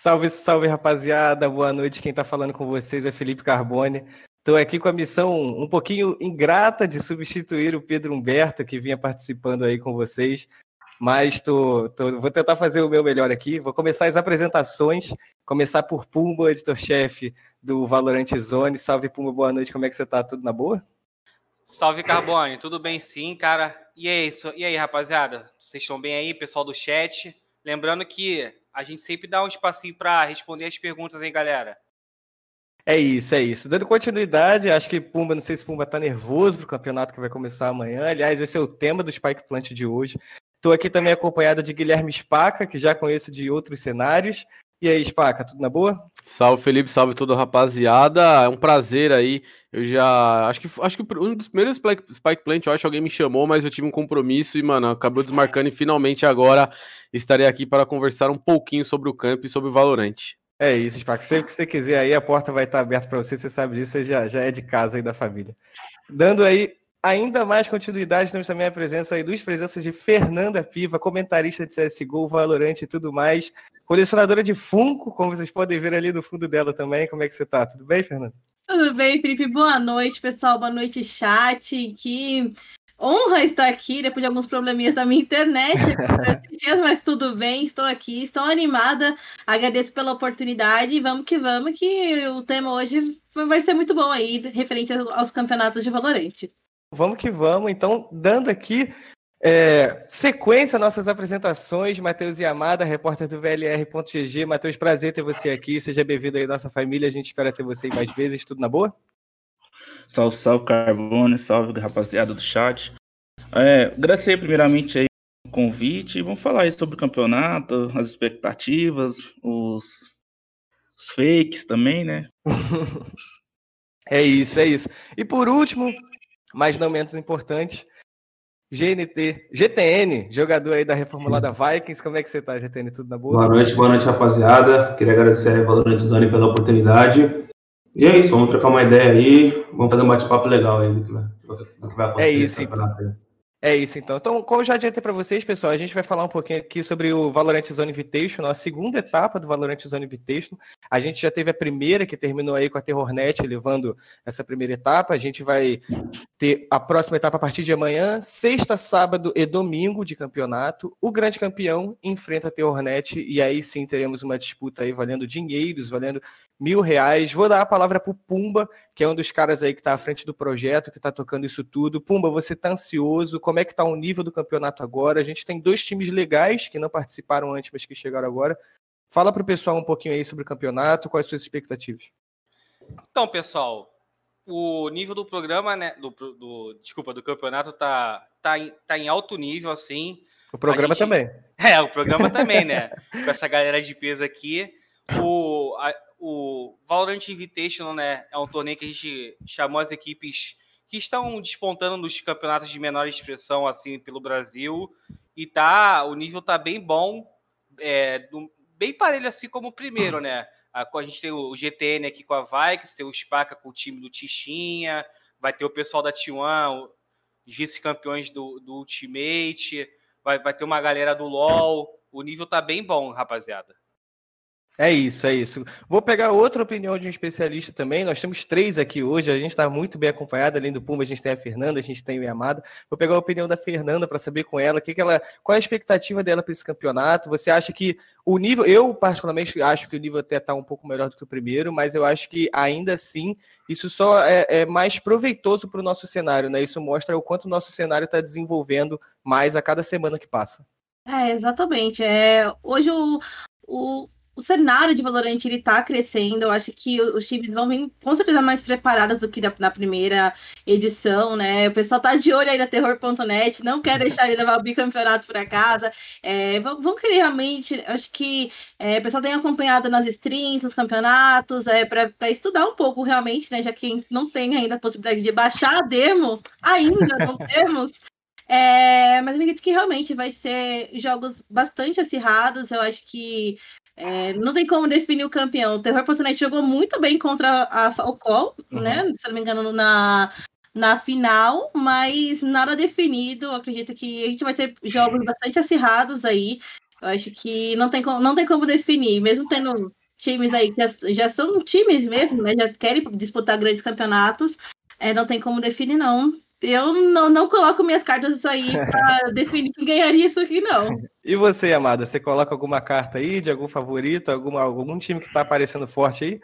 Salve, salve, rapaziada. Boa noite. Quem está falando com vocês é Felipe Carbone. Estou aqui com a missão um pouquinho ingrata de substituir o Pedro Humberto, que vinha participando aí com vocês. Mas tô, tô, vou tentar fazer o meu melhor aqui. Vou começar as apresentações. Começar por Pumba, editor-chefe do Valorant Zone. Salve, Pumba. Boa noite. Como é que você está? Tudo na boa? Salve, Carbone. Tudo bem sim, cara. E é isso. E aí, rapaziada? Vocês estão bem aí, pessoal do chat? Lembrando que a gente sempre dá um espacinho para responder as perguntas, hein, galera? É isso, é isso. Dando continuidade, acho que Pumba, não sei se Pumba tá nervoso pro campeonato que vai começar amanhã. Aliás, esse é o tema do Spike Plant de hoje. Estou aqui também acompanhado de Guilherme Spaca, que já conheço de outros cenários. E aí, Spaca, tudo na boa? Salve, Felipe, salve tudo, rapaziada. É um prazer aí. Eu já. Acho que acho que um dos primeiros Spike Plant, eu acho que alguém me chamou, mas eu tive um compromisso e, mano, acabou desmarcando e finalmente agora estarei aqui para conversar um pouquinho sobre o campo e sobre o Valorante. É isso, Spaca. Sempre que você quiser aí, a porta vai estar aberta para você, você sabe disso, você já, já é de casa aí da família. Dando aí ainda mais continuidade, temos também a presença aí dos presenças de Fernanda Piva, comentarista de CSGO, Valorante e tudo mais, colecionadora de Funko, como vocês podem ver ali no fundo dela também. Como é que você tá? Tudo bem, Fernanda? Tudo bem, Felipe. Boa noite, pessoal. Boa noite, chat. Que honra estar aqui depois de alguns probleminhas da minha internet, dias, mas tudo bem, estou aqui, estou animada, agradeço pela oportunidade vamos que vamos, que o tema hoje vai ser muito bom aí, referente aos campeonatos de Valorante. Vamos que vamos, então, dando aqui é, sequência nossas apresentações, Matheus Yamada, repórter do VLR.gg. Matheus, prazer ter você aqui, seja bem-vindo aí à nossa família, a gente espera ter você mais vezes, tudo na boa? Salve, salve, Carbone, salve, rapaziada do chat. É, agradecer primeiramente aí o convite, vamos falar aí sobre o campeonato, as expectativas, os, os fakes também, né? é isso, é isso. E por último, mas não menos importante, GNT, GTN, jogador aí da reformulada Vikings. Como é que você tá, GTN? Tudo na boa? Boa noite, boa noite, rapaziada. Queria agradecer a Valorant Zone pela oportunidade. E é isso, vamos trocar uma ideia aí, vamos fazer um bate-papo legal aí do que vai, do que vai acontecer. É isso, então. É isso, então. Então, como já adiantei para vocês, pessoal, a gente vai falar um pouquinho aqui sobre o Valorant Zone Invitation, a segunda etapa do Valorant Zone Invitation. A gente já teve a primeira, que terminou aí com a Terrornet, levando essa primeira etapa. A gente vai ter a próxima etapa a partir de amanhã, sexta, sábado e domingo de campeonato. O grande campeão enfrenta a Terrornet e aí sim teremos uma disputa aí valendo dinheiros, valendo mil reais. Vou dar a palavra para o Pumba, que é um dos caras aí que está à frente do projeto, que está tocando isso tudo. Pumba, você está ansioso? Como é que está o nível do campeonato agora? A gente tem dois times legais que não participaram antes, mas que chegaram agora. Fala para o pessoal um pouquinho aí sobre o campeonato, quais suas expectativas? Então, pessoal, o nível do programa, né, do, do desculpa, do campeonato tá, tá, em, tá em alto nível, assim. O programa gente, também. É, o programa também, né? Com essa galera de peso aqui. O, a, o Valorant Invitational, né, é um torneio que a gente chamou as equipes que estão despontando nos campeonatos de menor expressão assim pelo Brasil e tá, o nível tá bem bom, é, do, bem parelho assim como o primeiro, né? A, a gente tem o GTN aqui com a Vikings, tem o Spaca com o time do Tichinha, vai ter o pessoal da T1, os vice-campeões do, do Ultimate, vai, vai ter uma galera do LoL, o nível tá bem bom, rapaziada. É isso, é isso. Vou pegar outra opinião de um especialista também. Nós temos três aqui hoje. A gente está muito bem acompanhado. Além do Pumba, a gente tem a Fernanda, a gente tem o Yamada. Vou pegar a opinião da Fernanda para saber com ela, que que ela qual é a expectativa dela para esse campeonato. Você acha que o nível, eu particularmente acho que o nível até está um pouco melhor do que o primeiro, mas eu acho que ainda assim isso só é, é mais proveitoso para o nosso cenário, né? Isso mostra o quanto o nosso cenário está desenvolvendo mais a cada semana que passa. É, exatamente. É, hoje o, o, o cenário de Valorant ele tá crescendo. Eu acho que os times vão vir com certeza mais preparados do que na, na primeira edição, né? O pessoal tá de olho aí na terror.net, não quer deixar ele levar o bicampeonato para casa. É, vão, vão, querer realmente, acho que é, o pessoal tem acompanhado nas streams, nos campeonatos, é, para estudar um pouco realmente, né? Já que não tem ainda a possibilidade de baixar a demo, ainda não temos. É, mas eu acredito que realmente vai ser jogos bastante acirrados. Eu acho que é, não tem como definir o campeão. O Terror.net jogou muito bem contra a Falcon, uhum. né? Se não me engano, na, na final, mas nada definido. acredito que a gente vai ter jogos bastante acirrados aí. Eu acho que não tem como, não tem como definir, mesmo tendo times aí que já, já são times mesmo, né? Já querem disputar grandes campeonatos, é, não tem como definir, não. Eu não, não coloco minhas cartas aí para definir quem ganharia isso aqui, não. E você, Amada, você coloca alguma carta aí de algum favorito, alguma, algum time que está aparecendo forte aí?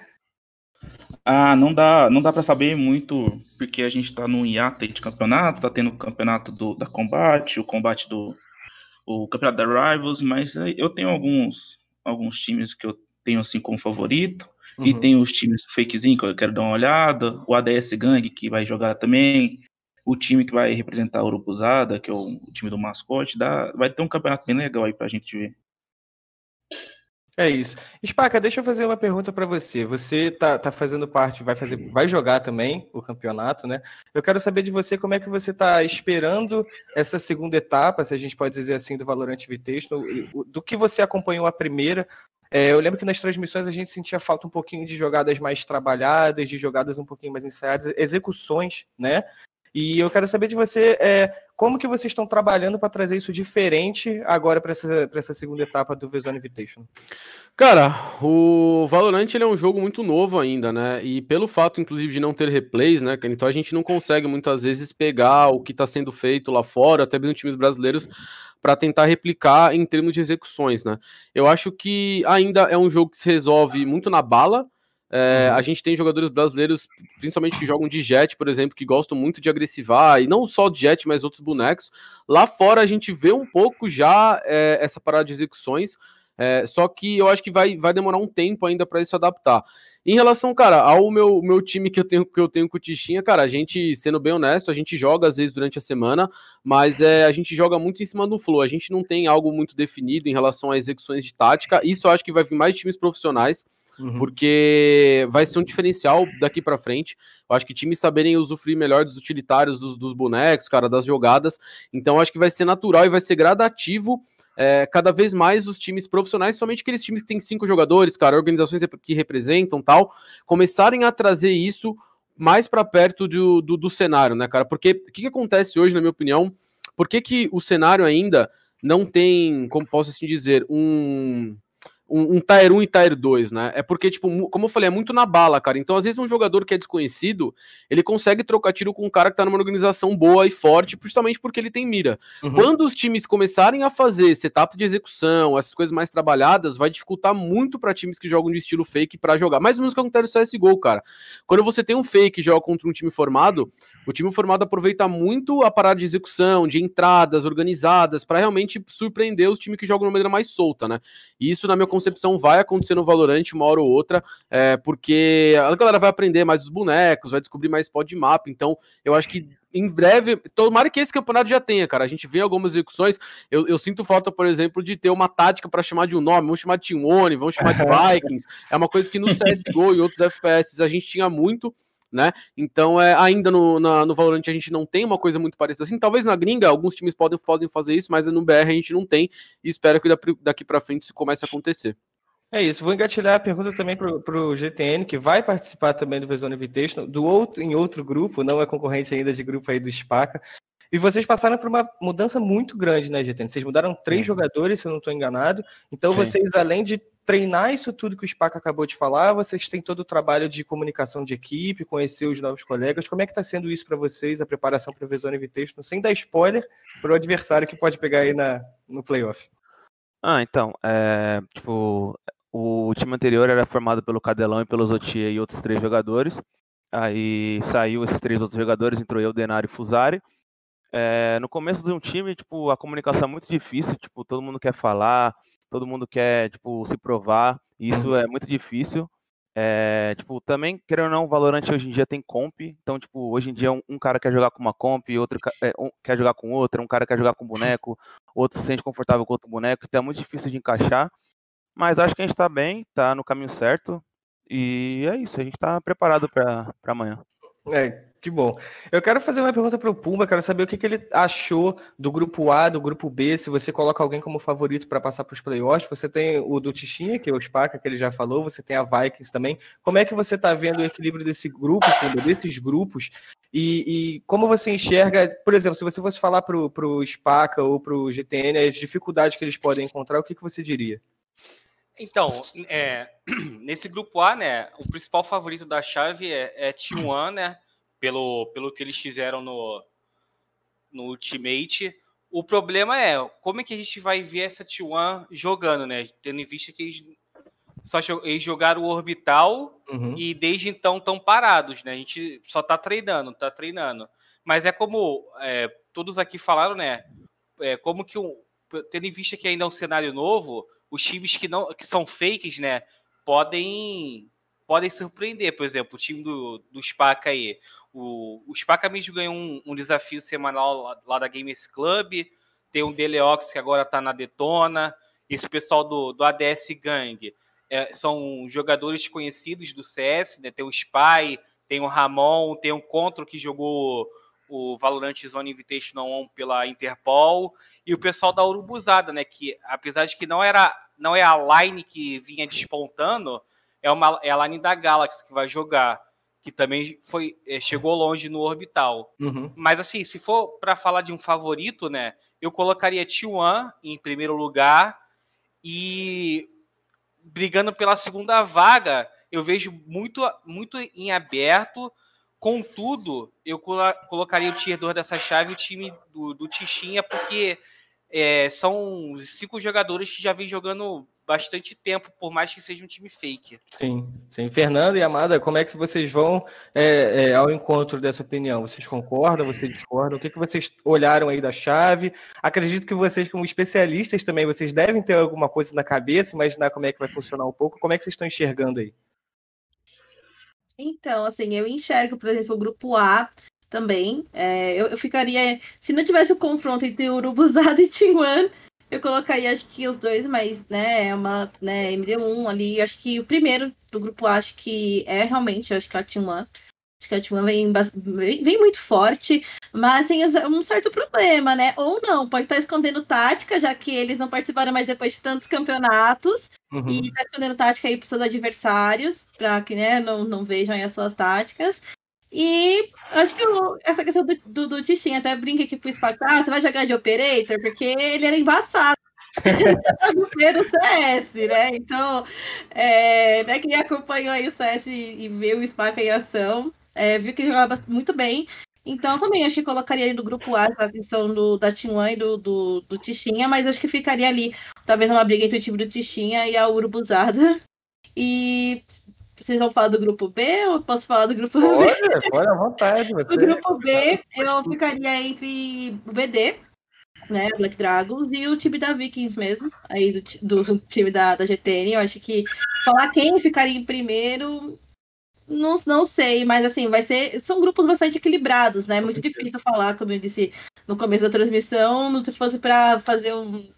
Ah, não dá, não dá para saber muito, porque a gente está no hiato de campeonato, tá tendo o campeonato do, da combate, o combate do o campeonato da Rivals, mas eu tenho alguns alguns times que eu tenho assim como favorito. Uhum. E tem os times fakezinho que eu quero dar uma olhada, o ADS Gang que vai jogar também, o time que vai representar a Urubuzada, que é o, time do mascote, dá, vai ter um campeonato bem legal aí pra gente ver. É isso. Spaca, deixa eu fazer uma pergunta para você. Você tá, tá fazendo parte, vai fazer, vai jogar também o campeonato, né? Eu quero saber de você como é que você está esperando essa segunda etapa, se a gente pode dizer assim, do Valorant Invitational, do que você acompanhou a primeira. É, eu lembro que nas transmissões a gente sentia falta um pouquinho de jogadas mais trabalhadas, de jogadas um pouquinho mais ensaiadas, execuções, né? E eu quero saber de você é, como que vocês estão trabalhando para trazer isso diferente agora para essa, essa segunda etapa do Vezone Invitation. Cara, o Valorant ele é um jogo muito novo ainda, né? E pelo fato, inclusive, de não ter replays, né, Então a gente não consegue muitas vezes pegar o que está sendo feito lá fora, até mesmo times brasileiros, para tentar replicar em termos de execuções, né? Eu acho que ainda é um jogo que se resolve muito na bala, é, uhum. a gente tem jogadores brasileiros, principalmente que jogam de jet, por exemplo, que gostam muito de agressivar, e não só de jet, mas outros bonecos. Lá fora a gente vê um pouco já é, essa parada de execuções, é, só que eu acho que vai, vai demorar um tempo ainda para isso adaptar. Em relação, cara, ao meu, meu time que eu tenho que eu tenho com o Tichinha, cara, a gente, sendo bem honesto, a gente joga às vezes durante a semana, mas é, a gente joga muito em cima do flow. A gente não tem algo muito definido em relação a execuções de tática. Isso eu acho que vai vir mais times profissionais. Uhum. Porque vai ser um diferencial daqui para frente. Eu acho que times saberem usufruir melhor dos utilitários, dos, dos bonecos, cara, das jogadas. Então, acho que vai ser natural e vai ser gradativo é, cada vez mais os times profissionais, somente aqueles times que têm cinco jogadores, cara, organizações que representam tal, começarem a trazer isso mais para perto do, do, do, cenário, né, cara? Porque o que, que acontece hoje, na minha opinião? Por que, que o cenário ainda não tem, como posso assim dizer, um um, um Tier 1 e Tier 2, né? É porque, tipo, como eu falei, é muito na bala, cara. Então, às vezes, um jogador que é desconhecido, ele consegue trocar tiro com um cara que tá numa organização boa e forte, justamente porque ele tem mira. Uhum. Quando os times começarem a fazer setup de execução, essas coisas mais trabalhadas, vai dificultar muito para times que jogam de estilo fake para jogar. Mais ou menos o que acontece no CSGO, cara. Quando você tem um fake e joga contra um time formado, o time formado aproveita muito a parada de execução, de entradas organizadas, para realmente surpreender os times que jogam de uma maneira mais solta, né? E isso, na minha concepção, vai acontecer no Valorant uma hora ou outra, é, porque a galera vai aprender mais os bonecos, vai descobrir mais spot de mapa, então eu acho que em breve, tomara que esse campeonato já tenha, cara. A gente vê algumas execuções. Eu, eu sinto falta, por exemplo, de ter uma tática para chamar de um nome. Vamos chamar de Team One, vamos chamar de Vikings. É uma coisa que no CSGO e outros FPS a gente tinha muito né? Então, é, ainda no, na, no Valorant a gente não tem uma coisa muito parecida assim. Talvez na gringa alguns times podem, podem fazer isso, mas no BR a gente não tem e espero que daqui para frente isso comece a acontecer. É isso, vou engatilhar a pergunta também para o GTN, que vai participar também do Vezone Invitational, do outro, em outro grupo, não é concorrente ainda de grupo aí do SPACA. E vocês passaram por uma mudança muito grande, né, GTN? Vocês mudaram três jogadores, se eu não estou enganado. Então, Sim. vocês, além de treinar isso tudo que o SPAC acabou de falar, vocês têm todo o trabalho de comunicação de equipe, conhecer os novos colegas. Como é que está sendo isso para vocês, a preparação para o Vezone Invitational, sem dar spoiler para o adversário que pode pegar aí na, no playoff? Ah, então, é, tipo, o time anterior era formado pelo Cadelão e pelo Zotia e outros três jogadores. Aí saiu esses três outros jogadores, entrou eu, Denário e Fusari. É, no começo de um time, tipo, a comunicação é muito difícil, tipo, todo mundo quer falar, todo mundo quer, tipo, se provar, e isso uhum. é muito difícil. É, tipo, também, querendo ou não, o Valorant hoje em dia tem comp, então, tipo, hoje em dia um, um cara quer jogar com uma comp, outro é, um, quer jogar com outra, um cara quer jogar com boneco, outro se sente confortável com outro boneco, então é muito difícil de encaixar, mas acho que a gente tá bem, tá no caminho certo, e é isso, a gente tá preparado para amanhã. É, Que bom. Eu quero fazer uma pergunta para o Pumba, quero saber o que, que, ele achou do grupo A, do grupo B, se você coloca alguém como favorito para passar para os playoffs. Você tem o do Tichinha, que é o Spaca, que ele já falou, você tem a Vikings também. Como é que você está vendo o equilíbrio desse grupo, Pumba, desses grupos? E, e, como você enxerga, por exemplo, se você fosse falar para o Spaca ou para o GTN as dificuldades que eles podem encontrar, o que, que você diria? Então, é, nesse grupo A, né, o principal favorito da chave é, é T1, né? Pelo, pelo que eles fizeram no, no Ultimate. O problema é como é que a gente vai ver essa T1 jogando, né? Tendo em vista que eles só eles jogaram o orbital uhum. e desde então estão parados, né? A gente só tá treinando, tá treinando. Mas é como é, todos aqui falaram, né? É, como que um, tendo em vista que ainda é um cenário novo, os times que não que são fakes, né? Podem podem surpreender, por exemplo, o time do, do SPAC aí. O, o Spaca mesmo ganhou um, um, desafio semanal lá, lá, da Gamers Club. Tem o Deleox que agora está na Detona. Esse pessoal do, do ADS Gang é, são jogadores conhecidos do CS, né? Tem o Spy, tem o Ramon, tem o Contro que jogou o Valorant Zone Invitational 1 pela Interpol e o pessoal da Urubuzada, né? Que apesar de que não era não é a line que vinha despontando, é uma é a line da Galaxy que vai jogar que também foi é, chegou longe no orbital. Uhum. Mas assim, se for para falar de um favorito, né, eu colocaria T1 em primeiro lugar e brigando pela segunda vaga, eu vejo muito muito em aberto. Contudo, eu colocaria o tier 2 dessa chave o time do, do Tichinha, porque é, são cinco jogadores que já vem jogando bastante tempo, por mais que seja um time fake. Sim, sim. Fernando e Amada, como é que vocês vão é, é, ao encontro dessa opinião? Vocês concordam, vocês discordam? O que, que vocês olharam aí da chave? Acredito que vocês, como especialistas também, vocês devem ter alguma coisa na cabeça, imaginar como é que vai funcionar um pouco. Como é que vocês estão enxergando aí? Então, assim, eu enxergo, por exemplo, o grupo A também. É, eu, eu, ficaria. Se não tivesse o confronto entre Urubuzado e Tinguan, eu colocaria, acho que os dois, mas, né, é uma, né, MD1 ali, acho que o primeiro do grupo, acho que é realmente, acho que a Team One. Acho que a Team One vem, vem, muito forte, mas tem um certo problema, né? Ou não, pode estar escondendo tática, já que eles não participaram mais depois de tantos campeonatos, uhum. e está escondendo tática aí para seus adversários, para que, né, não, não vejam as suas táticas. E acho que eu, essa questão do, do, do até brinca aqui pro Spark, ah, você vai jogar de Operator, porque ele era embaçado no primeiro CS, né? Então, é, né, quem acompanhou aí o CS e, e viu o Spark em ação, é, viu que ele jogava muito bem. Então, também acho que colocaria ali no grupo A a questão do, da Team e do, do, do Tichinha, mas acho que ficaria ali, talvez, uma briga entre o time do Tichinha e a Urubuzada. E vocês vão falar do grupo B ou posso falar do grupo pode, B? Pode, à vontade. Você... O grupo B, eu ficaria entre o BD, né, Black Dragons, e o time da Vikings mesmo, aí do, do time da, da GTN. Eu acho que falar quem ficaria em primeiro, não, não sei, mas assim, vai ser. São grupos bastante equilibrados, né? É muito difícil falar, como eu disse no começo da transmissão, se fosse para fazer um.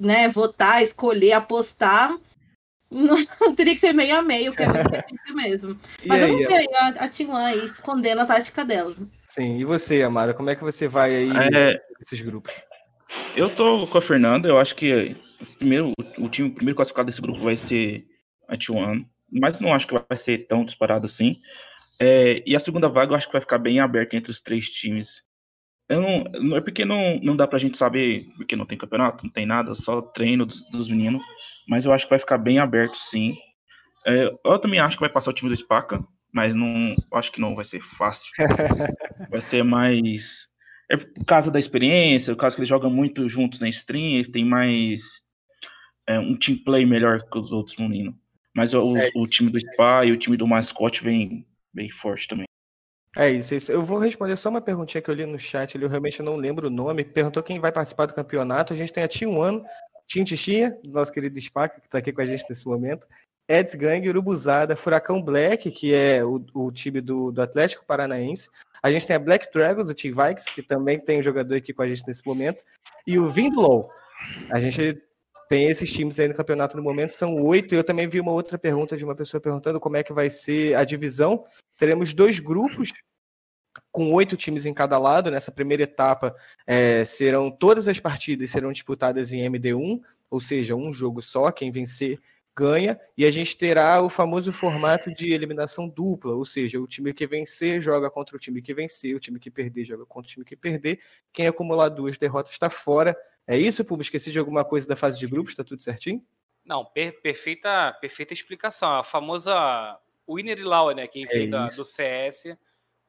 Né, votar, escolher, apostar não, teria que ser meio a meio, que é muito difícil mesmo. Mas eu não sei a, a Team aí escondendo a tática dela. Sim, e você, Amara, como é que você vai aí é... esses grupos? Eu tô com a Fernanda, eu acho que primeiro, o time primeiro classificado desse grupo vai ser a T1, mas não acho que vai ser tão disparado assim. É, e a segunda vaga eu acho que vai ficar bem aberta entre os três times. Eu não, é porque não, não dá pra gente saber, porque não tem campeonato, não tem nada, só treino dos, dos meninos mas eu acho que vai ficar bem aberto, sim. É, eu também acho que vai passar o time do Spaca, mas não acho que não vai ser fácil. vai ser mais. É por causa da experiência, por causa que eles jogam muito juntos na stream, eles têm mais. É, um team play melhor que os outros meninos. Mas o, é o time do Spa e o time do Mascote vem bem forte também. É isso, isso, Eu vou responder só uma perguntinha que eu li no chat, eu realmente não lembro o nome. Perguntou quem vai participar do campeonato. A gente tem a T1 Tintichinha, nosso querido Spaca, que está aqui com a gente nesse momento. Eds Gang, Urubuzada, Furacão Black, que é o, o time do, do, Atlético Paranaense. A gente tem a Black Dragons, o Team Vikes, que também tem um jogador aqui com a gente nesse momento. E o Vindlow. A gente tem esses times aí no campeonato no momento, são oito. Eu também vi uma outra pergunta de uma pessoa perguntando como é que vai ser a divisão. Teremos dois grupos com oito times em cada lado. Nessa primeira etapa, é, serão todas as partidas serão disputadas em MD1, ou seja, um jogo só. Quem vencer ganha. E a gente terá o famoso formato de eliminação dupla, ou seja, o time que vencer joga contra o time que vencer, o time que perder joga contra o time que perder. Quem acumular duas derrotas está fora. É isso, Puma? Esqueci de alguma coisa da fase de grupos? Está tudo certinho? Não, per perfeita, perfeita explicação. A famosa Winner e Lauer, né? Quem é da, do CS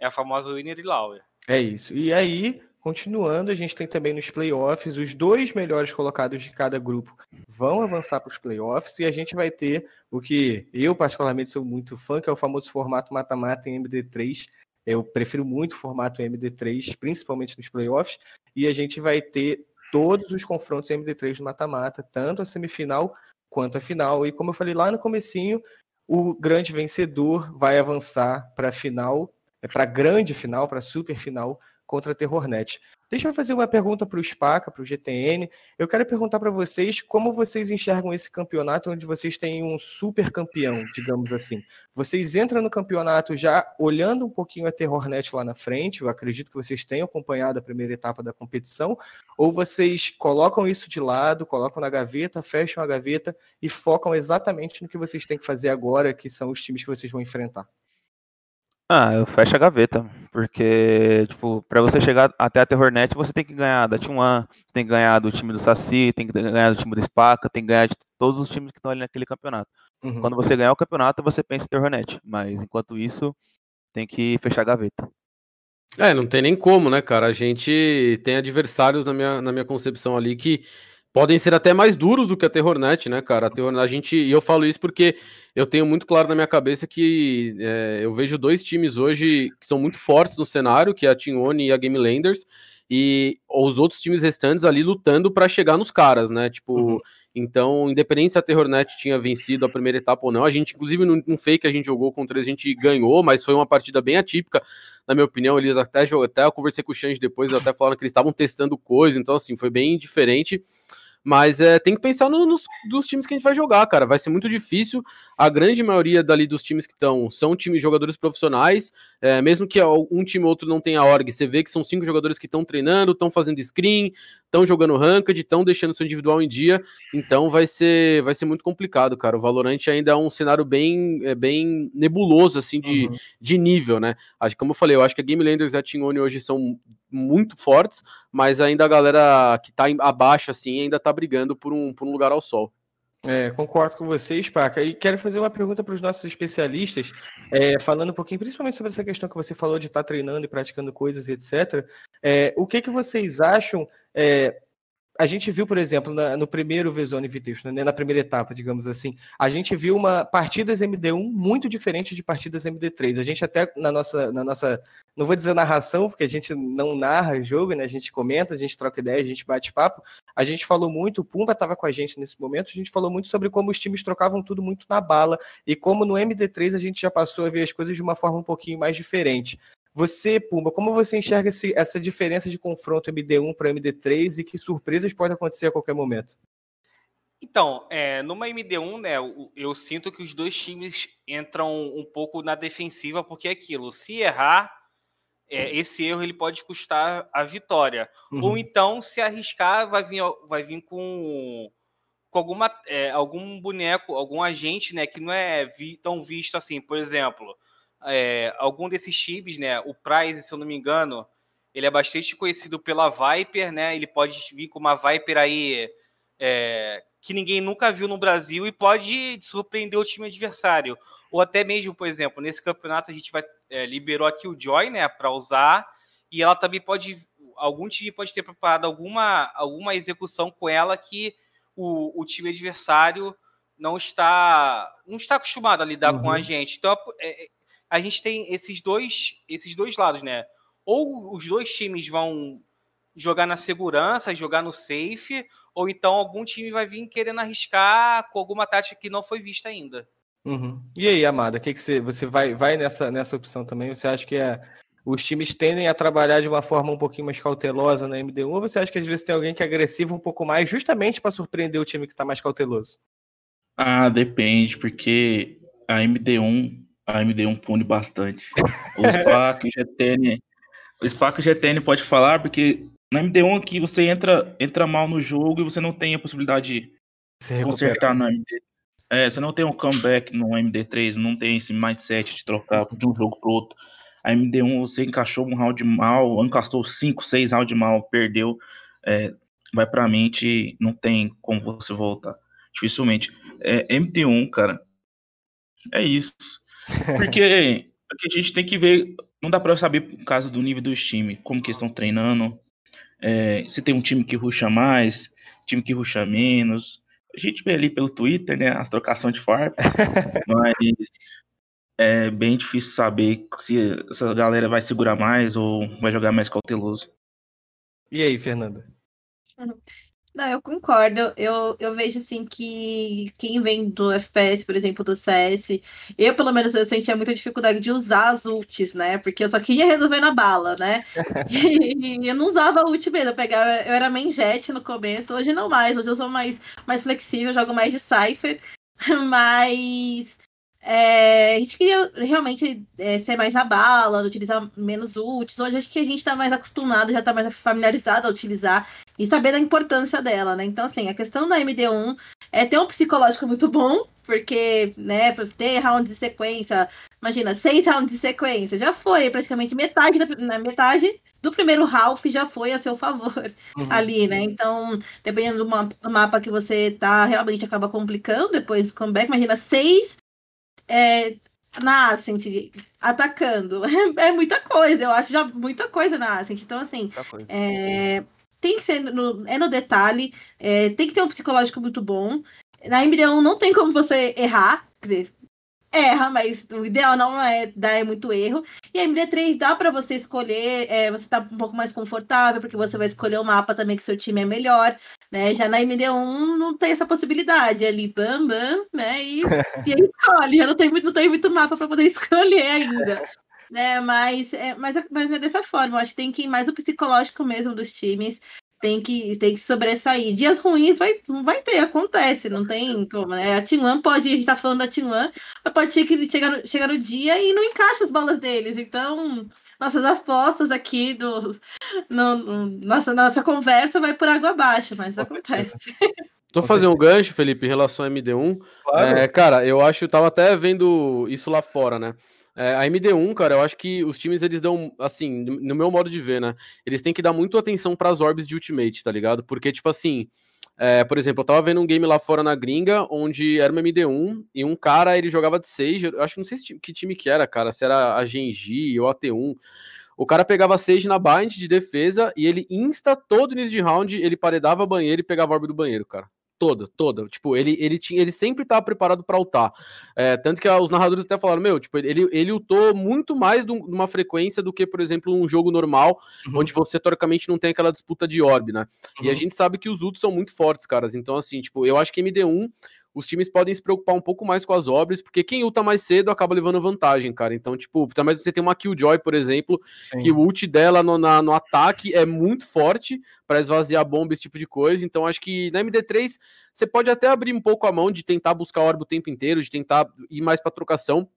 é a famosa Winner e Lauer. É isso. E aí, continuando, a gente tem também nos playoffs, os dois melhores colocados de cada grupo vão avançar para os playoffs e a gente vai ter o que eu, particularmente, sou muito fã, que é o famoso formato mata-mata em MD3. Eu prefiro muito o formato MD3, principalmente nos playoffs, e a gente vai ter todos os confrontos MD3 no mata-mata, tanto a semifinal quanto a final. E como eu falei lá no comecinho, o grande vencedor vai avançar para a final, é para grande final, para super final contra a Terrornet. Deixa eu fazer uma pergunta para o SPACA, para o GTN. Eu quero perguntar para vocês como vocês enxergam esse campeonato onde vocês têm um super campeão, digamos assim. Vocês entram no campeonato já olhando um pouquinho a Terrornet lá na frente, eu acredito que vocês tenham acompanhado a primeira etapa da competição, ou vocês colocam isso de lado, colocam na gaveta, fecham a gaveta e focam exatamente no que vocês têm que fazer agora, que são os times que vocês vão enfrentar? Ah, eu fecho a gaveta, porque, tipo, pra você chegar até a Terrornet, você tem que ganhar da T1, tem que ganhar do time do Saci, tem que ganhar do time do Spaca, tem que ganhar de todos os times que estão ali naquele campeonato. Uhum. Quando você ganhar o campeonato, você pensa em Terrornet, mas enquanto isso, tem que fechar a gaveta. É, não tem nem como, né, cara? A gente tem adversários na minha, na minha concepção ali que podem ser até mais duros do que a Terrornet, né, cara? A Terrornet, a gente, e eu falo isso porque eu tenho muito claro na minha cabeça que é, eu vejo dois times hoje que são muito fortes no cenário, que é a Team One e a Game Landers, e os outros times restantes ali lutando para chegar nos caras, né? Tipo, uhum. então, independente se a Terrornet tinha vencido a primeira etapa ou não, a gente, inclusive, no, no fake a gente jogou contra eles, a gente ganhou, mas foi uma partida bem atípica, na minha opinião. Eles até, até eu conversei com o Xande depois, até falaram que eles estavam testando coisa, então, assim, foi bem diferente. Mas é, tem que pensar no, nos dos times que a gente vai jogar, cara. Vai ser muito difícil. A grande maioria dali dos times que estão são times jogadores profissionais. É, mesmo que um time ou outro não tenha org, você vê que são cinco jogadores que estão treinando, estão fazendo screen, estão jogando ranked, estão deixando seu individual em dia. Então vai ser, vai ser muito complicado, cara. O Valorant ainda é um cenário bem, é, bem nebuloso, assim, de, uhum. de nível, né? Como eu falei, eu acho que a Game Landers e a Team One hoje são muito fortes, mas ainda a galera que tá abaixo, assim, ainda tá brigando por um, por um lugar ao sol. É, concordo com vocês, Paca. E quero fazer uma pergunta para os nossos especialistas, é, falando um pouquinho, principalmente sobre essa questão que você falou de estar tá treinando e praticando coisas, etc. É, o que, que vocês acham é, a gente viu, por exemplo, na, no primeiro Vezone Invitational, né, na primeira etapa, digamos assim, a gente viu uma partidas MD1 muito diferente de partidas MD3. A gente até na nossa, na nossa, não vou dizer narração, porque a gente não narra jogo, né? A gente comenta, a gente troca ideia, a gente bate papo. A gente falou muito, o Pumba estava com a gente nesse momento, a gente falou muito sobre como os times trocavam tudo muito na bala e como no MD3 a gente já passou a ver as coisas de uma forma um pouquinho mais diferente. Você, Pumba, como você enxerga esse, essa diferença de confronto MD1 para MD3 e que surpresas podem acontecer a qualquer momento? Então, é, numa MD1, né, eu, eu, sinto que os dois times entram um pouco na defensiva, porque é aquilo, se errar, é, esse erro ele pode custar a vitória. Uhum. Ou então, se arriscar, vai vir, vai vir com, com alguma, é, algum boneco, algum agente né, que não é vi, tão visto assim. Por exemplo, é, algum desses times, né? O Prize, se eu não me engano, ele é bastante conhecido pela Viper, né? Ele pode vir com uma Viper aí é, que ninguém nunca viu no Brasil e pode surpreender o time adversário. Ou até mesmo, por exemplo, nesse campeonato a gente vai é, liberou aqui o Joy, né, para usar e ela também pode algum time pode ter preparado alguma alguma execução com ela que o, o time adversário não está não está acostumado a lidar uhum. com a uhum. gente. Então é, é a gente tem esses dois, esses dois lados, né? Ou os dois times vão jogar na segurança, jogar no safe, ou então algum time vai vir querendo arriscar com alguma tática que não foi vista ainda. Uhum. E aí, Amada, que, que você, você vai, vai nessa, nessa opção também? Você acha que é, os times tendem a trabalhar de uma forma um pouquinho mais cautelosa na MD1 ou você acha que às vezes tem alguém que é agressivo um pouco mais justamente para surpreender o time que está mais cauteloso? Ah, depende, porque a MD1 a AMD1 pune bastante. Os PAC, GTN, o Spark GTN pode falar, porque na MD1 aqui você entra, entra mal no jogo e você não tem a possibilidade de Se consertar no MD. É, você não tem um comeback no MD3, não tem esse mindset de trocar de um jogo pro outro. A MD1 você encaixou um round mal, encaixou 5, 6 rounds mal, perdeu, é, vai pra mente, não tem como você voltar. Dificilmente. É, MT1, cara, é isso. Porque, porque a gente tem que ver, não dá pra saber por causa do nível dos times, como que eles estão treinando, é, se tem um time que ruxa mais, time que ruxa menos. A gente vê ali pelo Twitter, né, as trocações de farp, mas é bem difícil saber se essa galera vai segurar mais ou vai jogar mais cauteloso. E aí, Fernanda? Não, eu concordo. Eu, eu vejo assim que quem vem do FPS, por exemplo, do CS, eu pelo menos eu sentia muita dificuldade de usar as ults, né? Porque eu só queria resolver na bala, né? E eu não usava ult mesmo. Eu, pegava, eu era main jet no começo, hoje não mais. Hoje eu sou mais, mais flexível, jogo mais de Cypher. Mas é, a gente queria realmente é, ser mais na bala, utilizar menos ults. Hoje acho que a gente está mais acostumado, já está mais familiarizado a utilizar e saber da importância dela, né? Então, assim, a questão da MD1 é ter um psicológico muito bom, porque, né, ter rounds de sequência, imagina, seis rounds de sequência, já foi praticamente metade da metade do primeiro half já foi a seu favor uhum. ali, né? Então, dependendo do mapa, do mapa, que você tá, realmente acaba complicando depois do comeback. Imagina, seis é, na Ascent atacando. É, é, muita coisa, eu acho já muita coisa na Ascent. Então, assim, é, tem que ser no, é no detalhe, é, tem que ter um psicológico muito bom. Na Embrião não tem como você errar, quer dizer, erra, mas o ideal não é dar muito erro. E a MD3 dá para você escolher, é, você tá um pouco mais confortável, porque você vai escolher o mapa também que seu time é melhor, né? Já na MD1 não tem essa possibilidade, é ali bam, bam, né? E, e aí escolhe, já não tem, não tem muito mapa para poder escolher ainda. Né, mas, é, mas, é, mas é dessa forma, eu acho que tem que ir mais o psicológico mesmo dos times, tem que, tem que sobressair. Dias ruins vai, vai ter, acontece, não tem como, né? A Team pode, a gente tá falando da Team mas pode ser que chegar no, chegar no dia e não encaixa as bolas deles. Então, nossas apostas aqui do no, no, nossa, nossa conversa vai por água abaixo, mas acontece. Tô fazendo um gancho, Felipe, em relação ao MD1. Claro. É, cara, eu acho, tava até vendo isso lá fora, né? É, a MD1, cara, eu acho que os times eles dão, assim, no meu modo de ver, né? Eles têm que dar muito atenção para as orbes de Ultimate, tá ligado? Porque, tipo assim, é, por exemplo, eu tava vendo um game lá fora na gringa, onde era uma MD1, e um cara, ele jogava de Sage, eu acho que não sei se, que time que era, cara, se era a Genji ou a T1. O cara pegava Sage na bind de defesa e ele insta todo início de round, ele paredava banheiro e pegava a orbe do banheiro, cara toda, toda. Tipo, ele, ele, tinha, ele sempre estava preparado para ultar. É, tanto que os narradores até falaram, meu, tipo, ele, ele ultou muito mais de uma frequência do que, por exemplo, um jogo normal, uhum. onde você, teoricamente, não tem aquela disputa de orb, né? Uhum. E a uhum. gente sabe que os ults são muito fortes, caras. Então, assim, tipo, eu acho que MD1 os times podem se preocupar um pouco mais com as obras, porque quem ulta mais cedo acaba levando vantagem, cara. Então, tipo, também você tem uma Killjoy, por exemplo, Sim. que o ult dela no, na, no ataque é muito forte para esvaziar bomba, esse tipo de coisa. Então, acho que na MD3 você pode até abrir um pouco a mão de tentar buscar orbe o tempo inteiro, de tentar ir mais para trocação.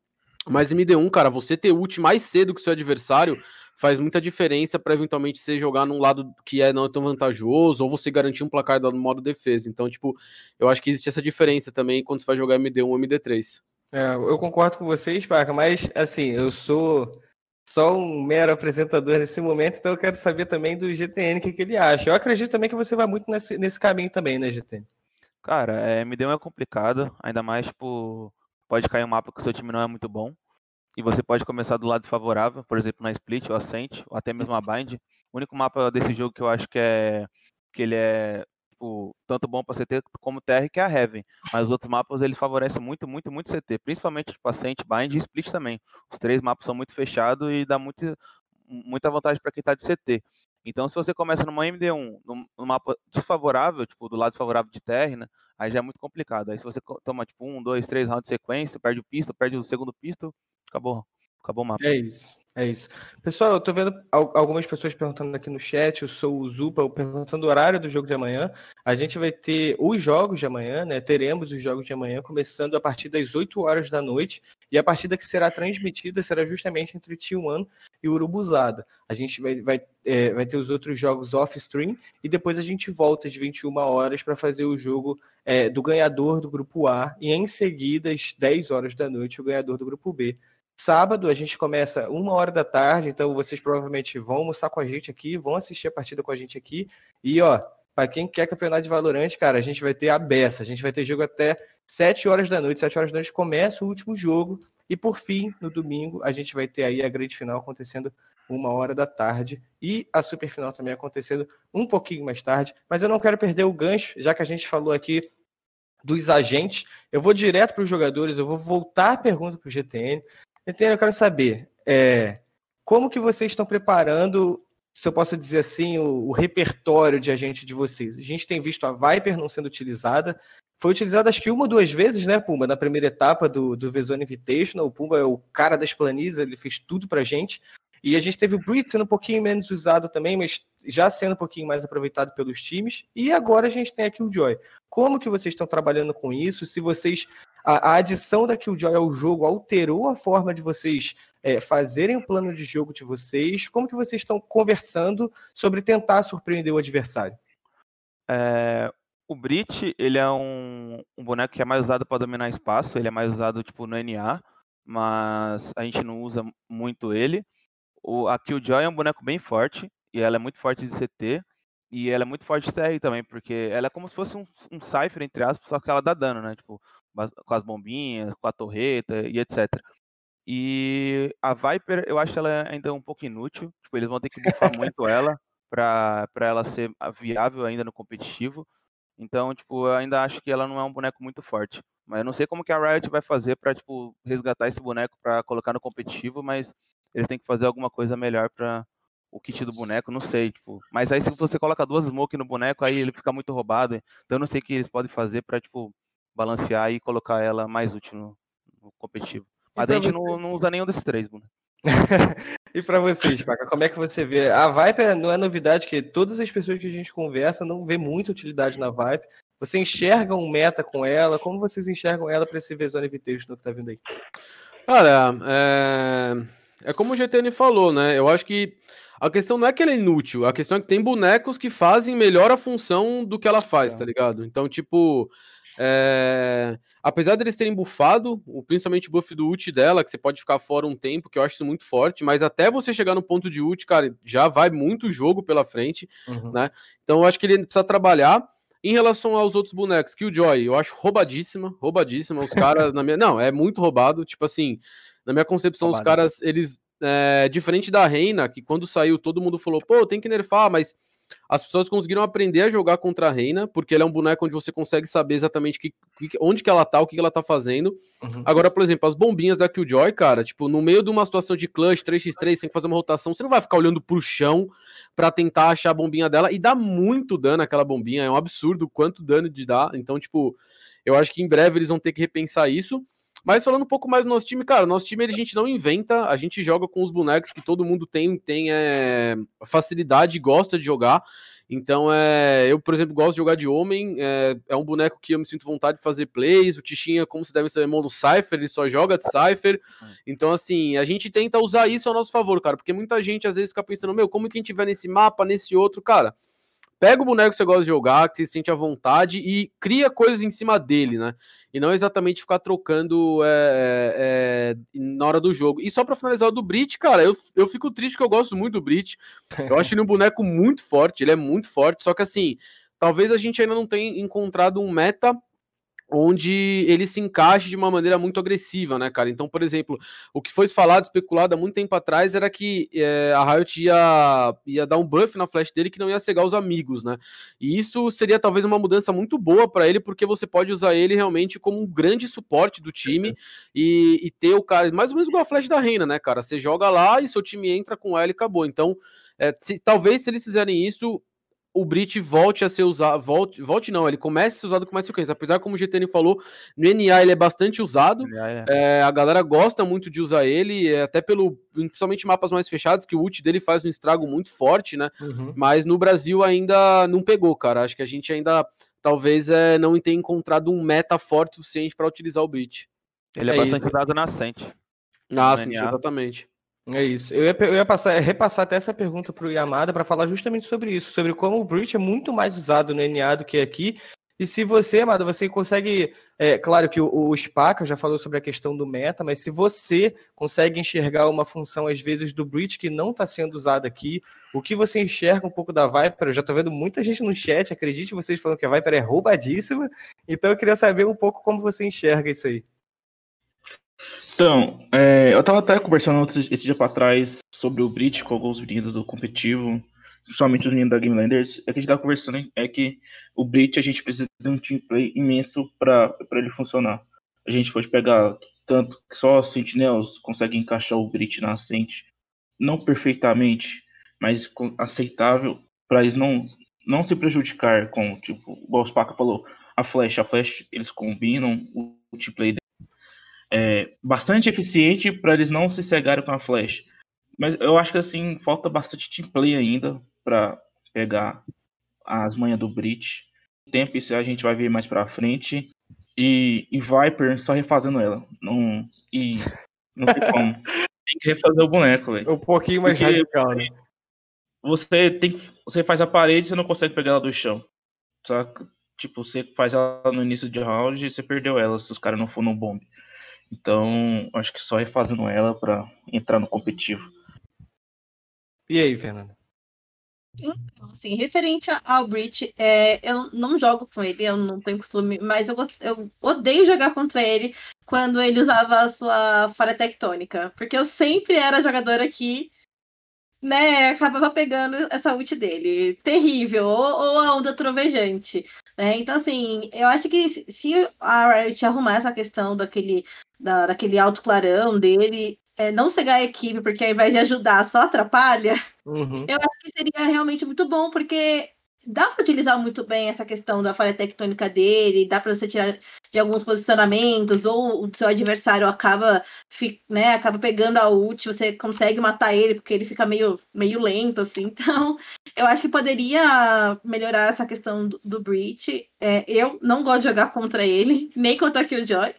Mas MD1, cara, você ter ult mais cedo que o seu adversário faz muita diferença para eventualmente você jogar num lado que é não tão vantajoso, ou você garantir um placar no modo defesa. Então, tipo, eu acho que existe essa diferença também quando você vai jogar MD1 ou MD3. É, eu concordo com vocês, Paca, mas assim, eu sou só um mero apresentador nesse momento, então eu quero saber também do GTN o que, que ele acha. Eu acredito também que você vai muito nesse, nesse caminho também, né, GTN? Cara, é, MD1 é complicado, ainda mais por pode cair um mapa que o seu time não é muito bom e você pode começar do lado favorável, por exemplo, na Split, ou Ascent, ou até mesmo a Bind. O único mapa desse jogo que eu acho que é que ele é tipo, tanto bom para CT como TR que é a Heaven. Mas os outros mapas eles favorecem muito, muito, muito CT, principalmente tipo, Ascent, Bind e Split também. Os três mapas são muito fechados e dá muito, muita vantagem para quem está de CT. Então, se você começa numa MD1, num, num, mapa desfavorável, tipo, do lado favorável de TR, né, aí já é muito complicado. Aí se você toma, tipo, um, dois, três rounds de sequência, perde o pistol, perde o segundo pistol, acabou, acabou o mapa. É isso. É isso. Pessoal, eu tô vendo algumas pessoas perguntando aqui no chat, eu sou o Zupa, perguntando o horário do jogo de amanhã. A gente vai ter os jogos de amanhã, né? Teremos os jogos de amanhã, começando a partir das 8 horas da noite. E a partida que será transmitida será justamente entre T1 e Urubuzada. A gente vai, vai, é, vai ter os outros jogos off-stream e depois a gente volta às 21 horas para fazer o jogo é, do ganhador do grupo A. E em seguida, às 10 horas da noite, o ganhador do grupo B. Sábado a gente começa uma hora da tarde, então vocês provavelmente vão almoçar com a gente aqui, vão assistir a partida com a gente aqui. E ó, para quem quer campeonato de Valorante, cara, a gente vai ter a beça, a gente vai ter jogo até 7 horas da noite. 7 horas da noite começa o último jogo. E por fim, no domingo, a gente vai ter aí a grande final acontecendo uma hora da tarde e a super final também acontecendo um pouquinho mais tarde. Mas eu não quero perder o gancho, já que a gente falou aqui dos agentes. Eu vou direto para os jogadores, eu vou voltar a pergunta para o GTN. Entendo, eu quero saber é, como que vocês estão preparando, se eu posso dizer assim, o, o, repertório de agente de vocês. A gente tem visto a Viper não sendo utilizada. Foi utilizada acho que uma ou duas vezes, né, Pumba, na primeira etapa do, do Vezone Invitational. O Pumba é o cara das planilhas, ele fez tudo pra gente. E a gente teve o Brit sendo um pouquinho menos usado também, mas já sendo um pouquinho mais aproveitado pelos times. E agora a gente tem aqui o Joy. Como que vocês estão trabalhando com isso? Se vocês. A, a adição da Killjoy ao jogo alterou a forma de vocês é, fazerem o plano de jogo de vocês? Como que vocês estão conversando sobre tentar surpreender o adversário? É, o Brit, ele é um, um boneco que é mais usado para dominar espaço, ele é mais usado tipo no NA, mas a gente não usa muito ele. O, a Killjoy é um boneco bem forte, e ela é muito forte de CT, e ela é muito forte de TR também, porque ela é como se fosse um, um Cypher, entre aspas, só que ela dá dano, né? Tipo, com as bombinhas, com a torreta e etc. E a Viper, eu acho ela ainda um pouco inútil. Tipo, eles vão ter que buffar muito ela para ela ser viável ainda no competitivo. Então, tipo, eu ainda acho que ela não é um boneco muito forte. Mas eu não sei como que a Riot vai fazer para tipo, resgatar esse boneco para colocar no competitivo, mas eles têm que fazer alguma coisa melhor para o kit do boneco, não sei, tipo. Mas aí se você coloca duas smoke no boneco, aí ele fica muito roubado. Então eu não sei o que eles podem fazer para tipo balancear e colocar ela mais útil no, no competitivo. Mas a gente não, não, usa nenhum desses três, bonecos. e para vocês, Paca, como é que você vê? A Viper não é novidade que todas as pessoas que a gente conversa não vê muita utilidade na Viper. Você enxerga um meta com ela? Como vocês enxergam ela para esse V-Zone Invitational que tá vindo aí? Olha, é é como o GTN falou, né? Eu acho que a questão não é que ela é inútil, a questão é que tem bonecos que fazem melhor a função do que ela faz, é. tá ligado? Então, tipo, é... apesar deles terem bufado, principalmente o buff do ult dela, que você pode ficar fora um tempo, que eu acho isso muito forte, mas até você chegar no ponto de ult, cara, já vai muito jogo pela frente, uhum. né? Então, eu acho que ele precisa trabalhar. Em relação aos outros bonecos, Killjoy, eu acho roubadíssima, roubadíssima. Os caras, na minha. Não, é muito roubado. Tipo assim, na minha concepção, os caras, eles. É, diferente da Reina, que quando saiu todo mundo falou, pô, tem que nerfar, mas as pessoas conseguiram aprender a jogar contra a Reina, porque ele é um boneco onde você consegue saber exatamente que, onde que ela tá, o que, que ela tá fazendo. Uhum. Agora, por exemplo, as bombinhas da Killjoy, cara, tipo, no meio de uma situação de clutch 3x3, sem fazer uma rotação, você não vai ficar olhando pro chão para tentar achar a bombinha dela, e dá muito dano aquela bombinha, é um absurdo quanto dano de dar. Então, tipo, eu acho que em breve eles vão ter que repensar isso. Mas falando um pouco mais do nosso time, cara, nosso time a gente não inventa, a gente joga com os bonecos que todo mundo tem, tem é, facilidade e gosta de jogar. Então, é, eu, por exemplo, gosto de jogar de homem. É, é, um boneco que eu me sinto vontade de fazer plays. O Tichinha, como se deve ser irmão do Cypher, ele só joga de Cypher. Então, assim, a gente tenta usar isso ao nosso favor, cara. Porque muita gente às vezes fica pensando, meu, como que a gente tiver nesse mapa, nesse outro, cara? Pega o boneco que você gosta de jogar, que você sente à vontade e cria coisas em cima dele, né? E não exatamente ficar trocando é, é, na hora do jogo. E só para finalizar o do Brit, cara, eu, eu fico triste que eu gosto muito do Brit. Eu acho ele um boneco muito forte, ele é muito forte, só que assim, talvez a gente ainda não tenha encontrado um meta onde ele se encaixe de uma maneira muito agressiva, né, cara? Então, por exemplo, o que foi falado, especulado há muito tempo atrás era que é, a Riot ia, ia dar um buff na flash dele que não ia cegar os amigos, né? E isso seria talvez uma mudança muito boa para ele, porque você pode usar ele realmente como um grande suporte do time e, e, ter o cara, mais ou menos igual a flash da Reina, né, cara? Você joga lá e seu time entra com ela e acabou. Então, é, se, talvez se eles fizerem isso, o Brit volte a ser usado, volte, volte não, ele comece a ser usado com mais frequência, apesar como o GTN falou, no NA ele é bastante usado, É, é, a galera gosta muito de usar ele, é, até pelo, principalmente mapas mais fechados, que o ult dele faz um estrago muito forte, né, Uhum. mas no Brasil ainda não pegou, cara, acho que a gente ainda, talvez, é, não tenha encontrado um meta forte o suficiente para utilizar o Brit. Ele é, É bastante isso. usado nascente. Ah, sim, exatamente. É isso. Eu ia, eu ia passar, repassar até essa pergunta para o Yamada para falar justamente sobre isso, sobre como o Breach é muito mais usado no NA do que aqui. E se você, Amada, você consegue. É, claro que o, o Spaca já falou sobre a questão do meta, mas se você consegue enxergar uma função, às vezes, do Breach que não está sendo usada aqui, o que você enxerga um pouco da Viper? Eu já estou vendo muita gente no chat, acredite vocês falando que a Viper é roubadíssima. Então eu queria saber um pouco como você enxerga isso aí. Então, é, eu tava até conversando outro- esse dia pra trás sobre o Brit com alguns meninos do competitivo, principalmente os meninos da Game Landers. É que a gente tava conversando é que o Brit a gente precisa de um team play imenso pra pra ele funcionar. A gente pode pegar tanto que só Sentinels conseguem encaixar o Brit na Ascent, não perfeitamente, mas aceitável pra eles não, não se prejudicar com, tipo, o Spaca falou, a Flash, a Flash, eles combinam o, o team play é, bastante eficiente para eles não se cegarem com a flash. Mas eu acho que assim, falta bastante team play ainda para pegar as manhas do Brit. Tempo isso a gente vai ver mais pra frente. E, e Viper só refazendo ela. Não, e não tem como. Tem que refazer o boneco, velho. Um pouquinho mais Porque- radical, né? Você tem que. Você faz a parede e você não consegue pegar ela do chão. Só que, tipo, você faz ela no início de round e você perdeu ela se os caras não for no bomb. Então, acho que só refazendo ela pra entrar no competitivo. E aí, Fernanda? Assim, referente a- ao Breach, é, eu não jogo com ele, eu não tenho costume, mas eu, gost- eu odeio jogar contra ele quando ele usava a sua falha tectônica, porque eu sempre era jogadora que, né, acabava pegando essa ult dele, terrível, ou, ou a onda trovejante, né? Então, assim, eu acho que se- se a Riot arrumar essa questão daquele, da, daquele alto clarão dele, é, não cegar a equipe, porque ao invés de ajudar, só atrapalha, Uhum. eu acho que seria realmente muito bom, porque dá para utilizar muito bem essa questão da falha tectônica dele, dá para você tirar de alguns posicionamentos, ou o seu adversário acaba, né, acaba pegando a ult, você consegue matar ele, porque ele fica meio, meio lento, assim. Então, eu acho que poderia melhorar essa questão do, do Breach. É, eu não gosto de jogar contra ele, nem contra a Killjoy.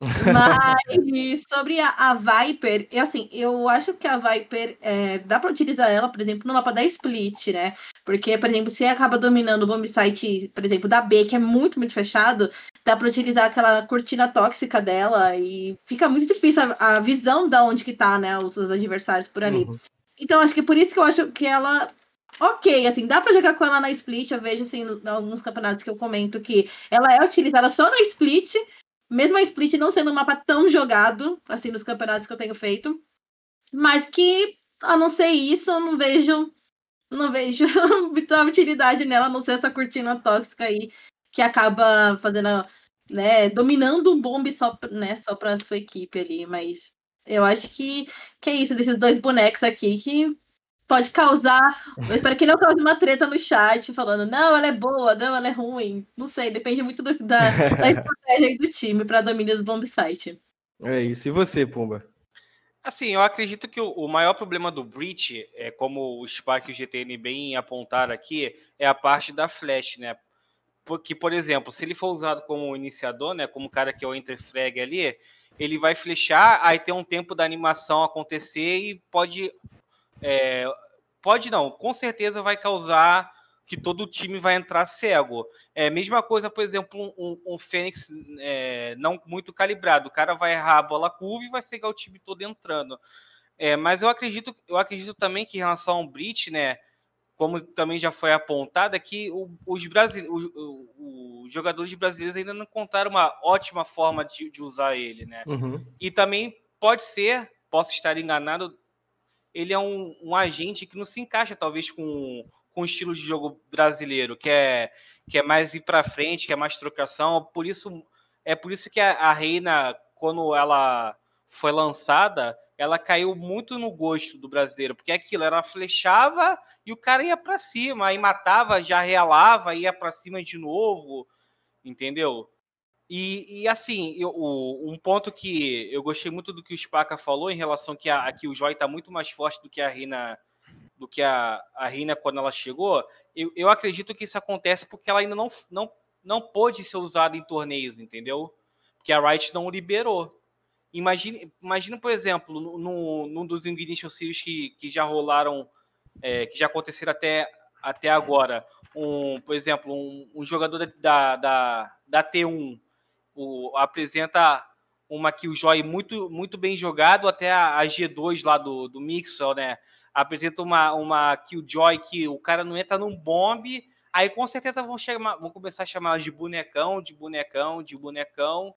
Mas sobre a, a Viper, eu, assim, eu acho que a Viper é, dá para utilizar ela, por exemplo, no mapa da Split, né? Porque, por exemplo, se acaba dominando o bomb site, por exemplo, da B, que é muito, muito fechado, dá para utilizar aquela cortina tóxica dela e fica muito difícil a, a visão da onde que tá, né? Os, os adversários por ali. Uhum. Então, acho que por isso que eu acho que ela. Ok, assim, dá pra jogar com ela na split. Eu vejo, assim, em alguns campeonatos que eu comento que ela é utilizada só na split, mesmo a split não sendo um mapa tão jogado, assim, nos campeonatos que eu tenho feito. Mas que, a não ser isso, eu não vejo. Não vejo muita utilidade nela, a não ser essa cortina tóxica aí, que acaba fazendo, né, dominando um bombe só, né, só pra sua equipe ali. Mas eu acho que, que é isso, desses dois bonecos aqui, que pode causar. Eu espero que não cause uma treta no chat, falando, não, ela é boa, não, ela é ruim. Não sei, depende muito do- da, da estratégia do time para domínio do bomb site. É isso. E você, Pumba? Assim, eu acredito que o, o maior problema do Breach, é como o Spark e o GTN bem apontaram aqui, é a parte da flash, né? Porque, por exemplo, se ele for usado como iniciador, né, como cara que é o enter frag ali, ele vai flechar, aí tem um tempo da animação acontecer e pode é, pode não, com certeza vai causar que todo o time vai entrar cego. É mesma coisa, por exemplo, um, um Fênix é, não muito calibrado. O cara vai errar a bola curva e vai cegar o time todo entrando. É, mas eu acredito, eu acredito também que em relação ao Brit, né? Como também já foi apontado, é que os, brasile- os jogadores brasileiros ainda não encontraram uma ótima forma de, de usar ele, né? Uhum. E também pode ser, posso estar enganado, ele é um, um agente que não se encaixa, talvez, com, com o estilo de jogo brasileiro, que é, que é mais ir para frente, que é mais trocação. Por isso, é por isso que a, a Reina, quando ela foi lançada, ela caiu muito no gosto do brasileiro, porque aquilo era flechava e o cara ia para cima, aí matava, já realava, ia para cima de novo, entendeu? E, e assim, eu, o, um ponto que eu gostei muito do que o Spaca falou em relação que, a, que o Joy está muito mais forte do que a Rina do que a, a Rina quando ela chegou, eu, eu acredito que isso acontece porque ela ainda não, não, não pôde ser usada em torneios, entendeu? Porque a Wright não liberou. Imagine, imagina, por exemplo, no, num dos Ignition Series que, que já rolaram, é, que já aconteceram até, até agora, um, por exemplo, um, um jogador da, da, da T1 o, apresenta uma Killjoy muito, muito bem jogado, até a, a G2 lá do, do Mixel, né? Apresenta uma, uma Killjoy que o cara não entra num bombe, aí com certeza vão, chamar, vão começar a chamar de bonecão, de bonecão, de bonecão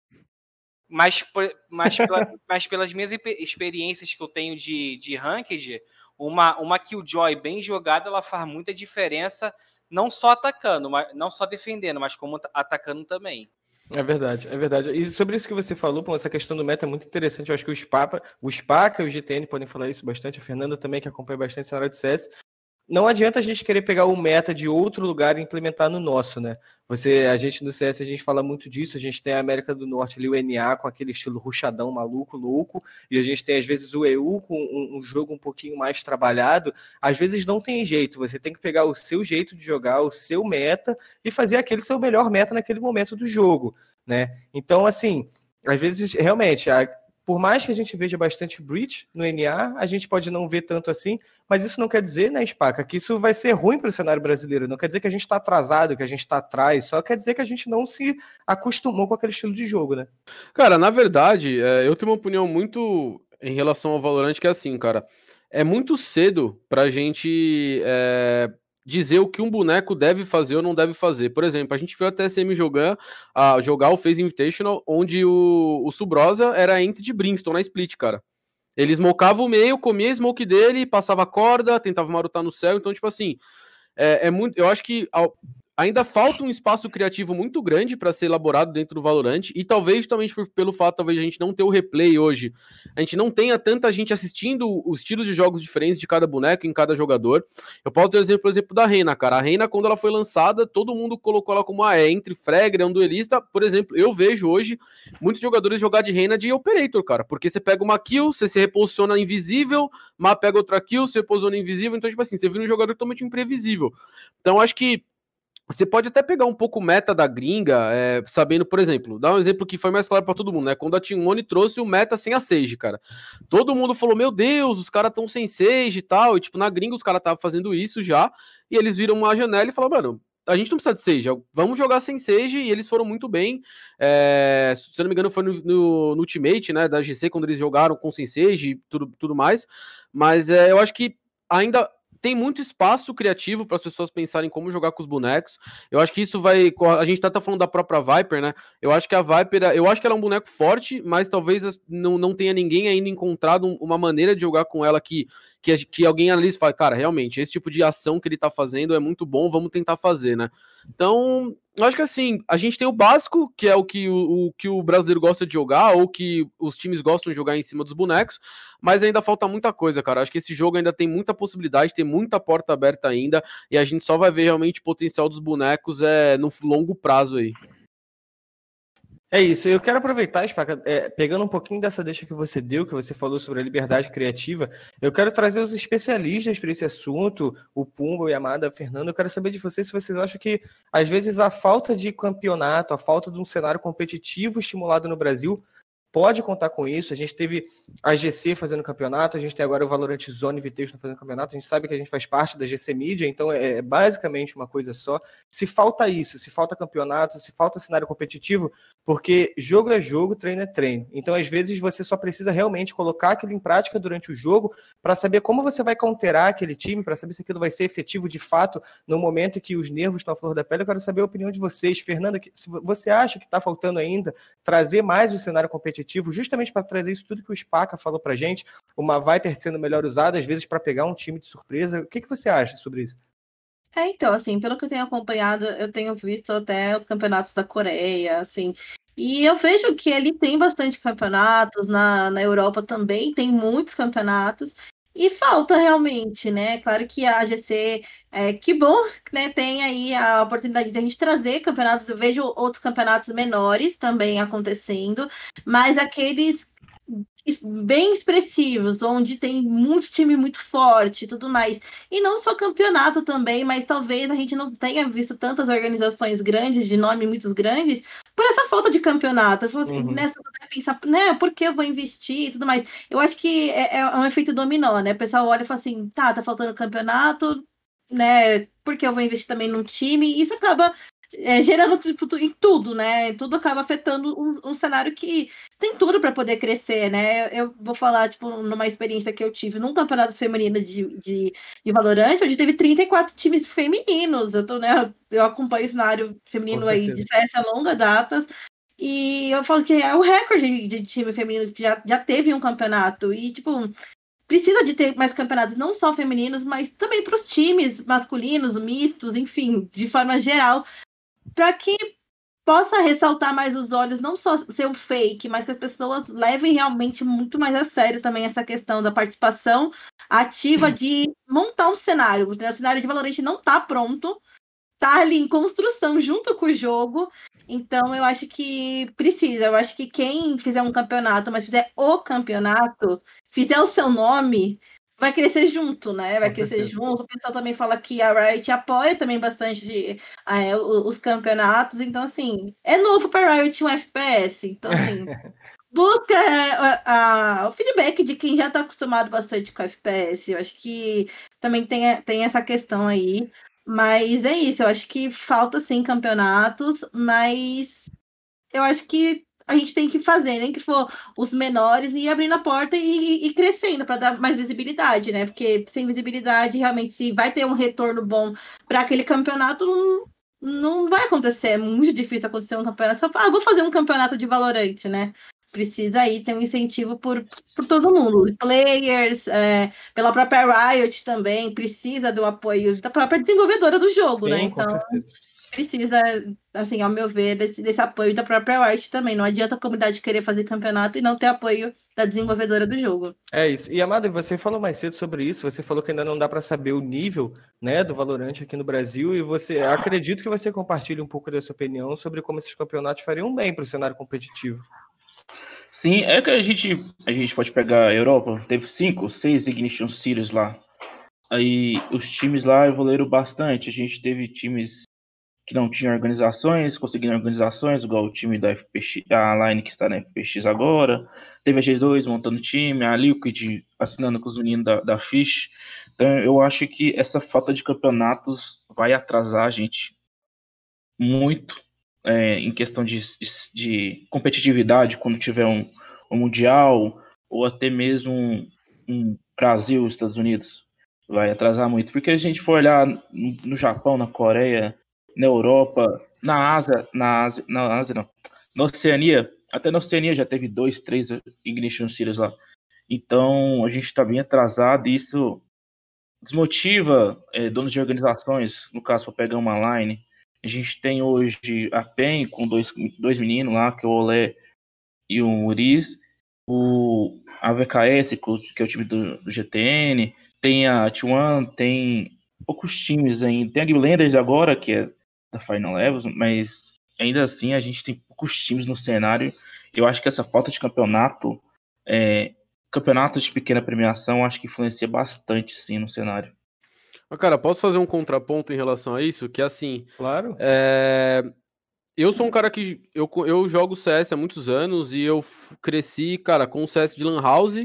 mas, mas, pela, mas pelas minhas experiências que eu tenho de, de ranked, uma, uma Killjoy bem jogada, ela faz muita diferença, não só atacando, mas, não só defendendo, mas como atacando também. É verdade, é verdade. E sobre isso que você falou, pô, essa questão do meta é muito interessante. Eu acho que o Spapa, o Spaca e o GTN podem falar isso bastante. A Fernanda também, que acompanha bastante a área de CS não adianta a gente querer pegar o meta de outro lugar e implementar no nosso, né? Você, a gente no CS, a gente fala muito disso, a gente tem a América do Norte ali, o NA com aquele estilo ruchadão, maluco, louco, e a gente tem às vezes o EU com um, um, jogo um pouquinho mais trabalhado, às vezes não tem jeito, você tem que pegar o seu jeito de jogar, o seu meta, e fazer aquele seu melhor meta naquele momento do jogo, né? Então, assim, às vezes, realmente, a, por mais que a gente veja bastante breach no NA, a gente pode não ver tanto assim, mas isso não quer dizer, né, Spaca, que isso vai ser ruim para o cenário brasileiro. Não quer dizer que a gente está atrasado, que a gente está atrás, só quer dizer que a gente não se acostumou com aquele estilo de jogo, né? Cara, na verdade, é, eu tenho uma opinião muito em relação ao Valorant que é assim, cara. É muito cedo para a gente é, dizer o que um boneco deve fazer ou não deve fazer. Por exemplo, a gente viu a TSM jogar, a, jogar o Phase Invitational, onde o, o Subrosa era ente de Brimstone na split, cara. Ele smocava o meio, comia a smoke dele, passava a corda, tentava marotar no céu. Então, tipo assim, é, é muito. Eu acho que ao, ainda falta um espaço criativo muito grande para ser elaborado dentro do Valorant e talvez justamente por, pelo fato talvez a gente não ter o replay hoje, a gente não tenha tanta gente assistindo os estilos de jogos diferentes de cada boneco em cada jogador. Eu posso dar exemplo, exemplo da Reina, cara. A Reina quando ela foi lançada, todo mundo colocou ela como ah, é entre Fragger, é um duelista. Por exemplo, eu vejo hoje muitos jogadores jogar de Reina de operator, cara, porque você pega uma kill, você se reposiciona invisível, mas pega outra kill, você reposiciona invisível, então tipo assim, você vira um jogador totalmente imprevisível. Então acho que você pode até pegar um pouco meta da gringa, é, sabendo, por exemplo, dar um exemplo que foi mais claro para todo mundo, né? Quando a Timone trouxe o meta sem a Sage, cara. Todo mundo falou: Meu Deus, os caras estão sem Sage e tal. E, tipo, na gringa os caras estavam fazendo isso já. E eles viram uma janela e falaram: Mano, a gente não precisa de Sage, vamos jogar sem Sage. E eles foram muito bem. É, se eu não me engano, foi no, no, no, Ultimate, né? Da GC, quando eles jogaram com sem Sage e tudo, tudo mais. Mas é, eu acho que ainda tem muito espaço criativo para as pessoas pensarem como jogar com os bonecos. Eu acho que isso vai. A gente tá, tá falando da própria Viper, né? Eu acho que a Viper, eu acho que ela é um boneco forte, mas talvez não, não tenha ninguém ainda encontrado uma maneira de jogar com ela que, que, que alguém analise e fale, cara, realmente, esse tipo de ação que ele tá fazendo é muito bom, vamos tentar fazer, né? Então, eu acho que assim, a gente tem o básico, que é o que o, o, que o brasileiro gosta de jogar, ou que os times gostam de jogar em cima dos bonecos, mas ainda falta muita coisa, cara. Acho que esse jogo ainda tem muita possibilidade, tem muita porta aberta ainda, e a gente só vai ver realmente o potencial dos bonecos é, no longo prazo aí. É isso, eu quero aproveitar, Spaca, é, pegando um pouquinho dessa deixa que você deu, que você falou sobre a liberdade criativa, eu quero trazer os especialistas para esse assunto, o Pumba, Yamada, a Fernando, eu quero saber de vocês se vocês acham que, às vezes, a falta de campeonato, a falta de um cenário competitivo estimulado no Brasil pode contar com isso. A gente teve a GC fazendo campeonato, a gente tem agora o Valorant Zone Invitational fazendo campeonato, a gente sabe que a gente faz parte da GC Media, então é, é basicamente uma coisa só. Se falta isso, se falta campeonato, se falta cenário competitivo, porque jogo é jogo, treino é treino. Então, às vezes, você só precisa realmente colocar aquilo em prática durante o jogo para saber como você vai counterar aquele time, para saber se aquilo vai ser efetivo de fato no momento que os nervos estão à flor da pele. Eu quero saber a opinião de vocês. Fernanda, se você acha que está faltando ainda trazer mais o cenário competitivo competitivo, justamente para trazer isso tudo que o Spaca falou para gente, uma Viper sendo melhor usada, às vezes para pegar um time de surpresa. O que, que você acha sobre isso? É, então, assim, pelo que eu tenho acompanhado, eu tenho visto até os campeonatos da Coreia, assim, E eu vejo que ele tem bastante campeonatos, na, na Europa também tem muitos campeonatos, e falta realmente, né? Claro que a AGC, é, que bom, né? Tem aí a oportunidade de a gente trazer campeonatos. Eu vejo outros campeonatos menores também acontecendo, mas aqueles bem expressivos, onde tem muito time muito forte e tudo mais. E não só campeonato também, mas talvez a gente não tenha visto tantas organizações grandes, de nome muito grandes, por essa falta de campeonato. Assim, uhum. né, pensar, né, por que eu vou investir e tudo mais. Eu acho que é, é um efeito dominó, né? O pessoal olha e fala assim, tá, tá faltando campeonato, né? Porque eu vou investir também num time, e isso acaba é, gerando tipo, em tudo, né? Tudo acaba afetando um, um cenário que tem tudo para poder crescer, né? Eu vou falar, tipo, numa experiência que eu tive num campeonato feminino de, de, de Valorant, onde teve 34 times femininos. Eu tô, né? Eu acompanho o cenário feminino aí de CS a longa datas. E eu falo que é o recorde de time feminino que já, já teve um campeonato. E, tipo, precisa de ter mais campeonatos, não só femininos, mas também para os times masculinos, mistos, enfim, de forma geral, para que possa ressaltar mais os olhos, não só ser um fake, mas que as pessoas levem realmente muito mais a sério também essa questão da participação ativa de montar um cenário. O cenário de Valorant não está pronto, está ali em construção junto com o jogo. Então eu acho que precisa. Eu acho que quem fizer um campeonato, mas fizer o campeonato, fizer o seu nome, vai crescer junto, né? Vai crescer junto. O pessoal também fala que a Riot apoia também bastante é, os campeonatos. Então, assim, é novo para a Riot um FPS. Então, assim, busca é, a, a, o feedback de quem já está acostumado bastante com FPS. Eu acho que também tem, tem essa questão aí. Mas é isso, eu acho que falta sim campeonatos, mas eu acho que a gente tem que fazer, nem que for os menores, e abrindo a porta e, e crescendo para dar mais visibilidade, né? Porque sem visibilidade, realmente, se vai ter um retorno bom para aquele campeonato, não, não vai acontecer. É muito difícil acontecer um campeonato. Só ah, vou fazer um campeonato de valorante, né? Precisa aí ter um incentivo por, por todo mundo. Players, é, pela própria Riot também, precisa do apoio da própria desenvolvedora do jogo, né? Sim, né? Então precisa, assim, ao meu ver, desse, desse apoio da própria arte também. Não adianta a comunidade querer fazer campeonato e não ter apoio da desenvolvedora do jogo. É isso. E Amada, você falou mais cedo sobre isso. Você falou que ainda não dá para saber o nível, né, do Valorante aqui no Brasil. E você, acredito que você compartilhe um pouco dessa opinião sobre como esses campeonatos fariam bem para o cenário competitivo. Sim, é que a gente, a gente pode pegar a Europa, teve cinco, seis Ignition Series lá. Aí os times lá evoluíram bastante. A gente teve times que não tinha organizações, conseguiram organizações, igual o time da FPX, a Line que está na FPX agora, teve a G2 montando time, a Liquid assinando com os meninos da, da Fish. Então eu acho que essa falta de campeonatos vai atrasar a gente muito é, em questão de, de, de, competitividade quando tiver um, um Mundial ou até mesmo um, um Brasil, Estados Unidos. Vai atrasar muito, porque a gente for olhar no Japão, na Coreia, na Europa, na Ásia, na Ásia, na Ásia não, na Oceania, até na Oceania já teve dois, três Ignition Series lá. Então a gente está bem atrasado e isso desmotiva é, donos de organizações, no caso para pegar uma line. A gente tem hoje a PEN com dois, dois meninos lá, que é o Olé e o Uriz, o a VKS, que é o time do, do GTN, tem a T1, tem poucos times ainda. Tem a Guilanders agora, que é da Final Levels, mas ainda assim a gente tem poucos times no cenário. Eu acho que essa falta de campeonato, é, campeonatos de pequena premiação, acho que influencia bastante sim no cenário. Cara, posso fazer um contraponto em relação a isso? Que assim. Claro. É... Eu sou um cara que. Eu, eu jogo CS há muitos anos e eu cresci, cara, com o CS de Lan House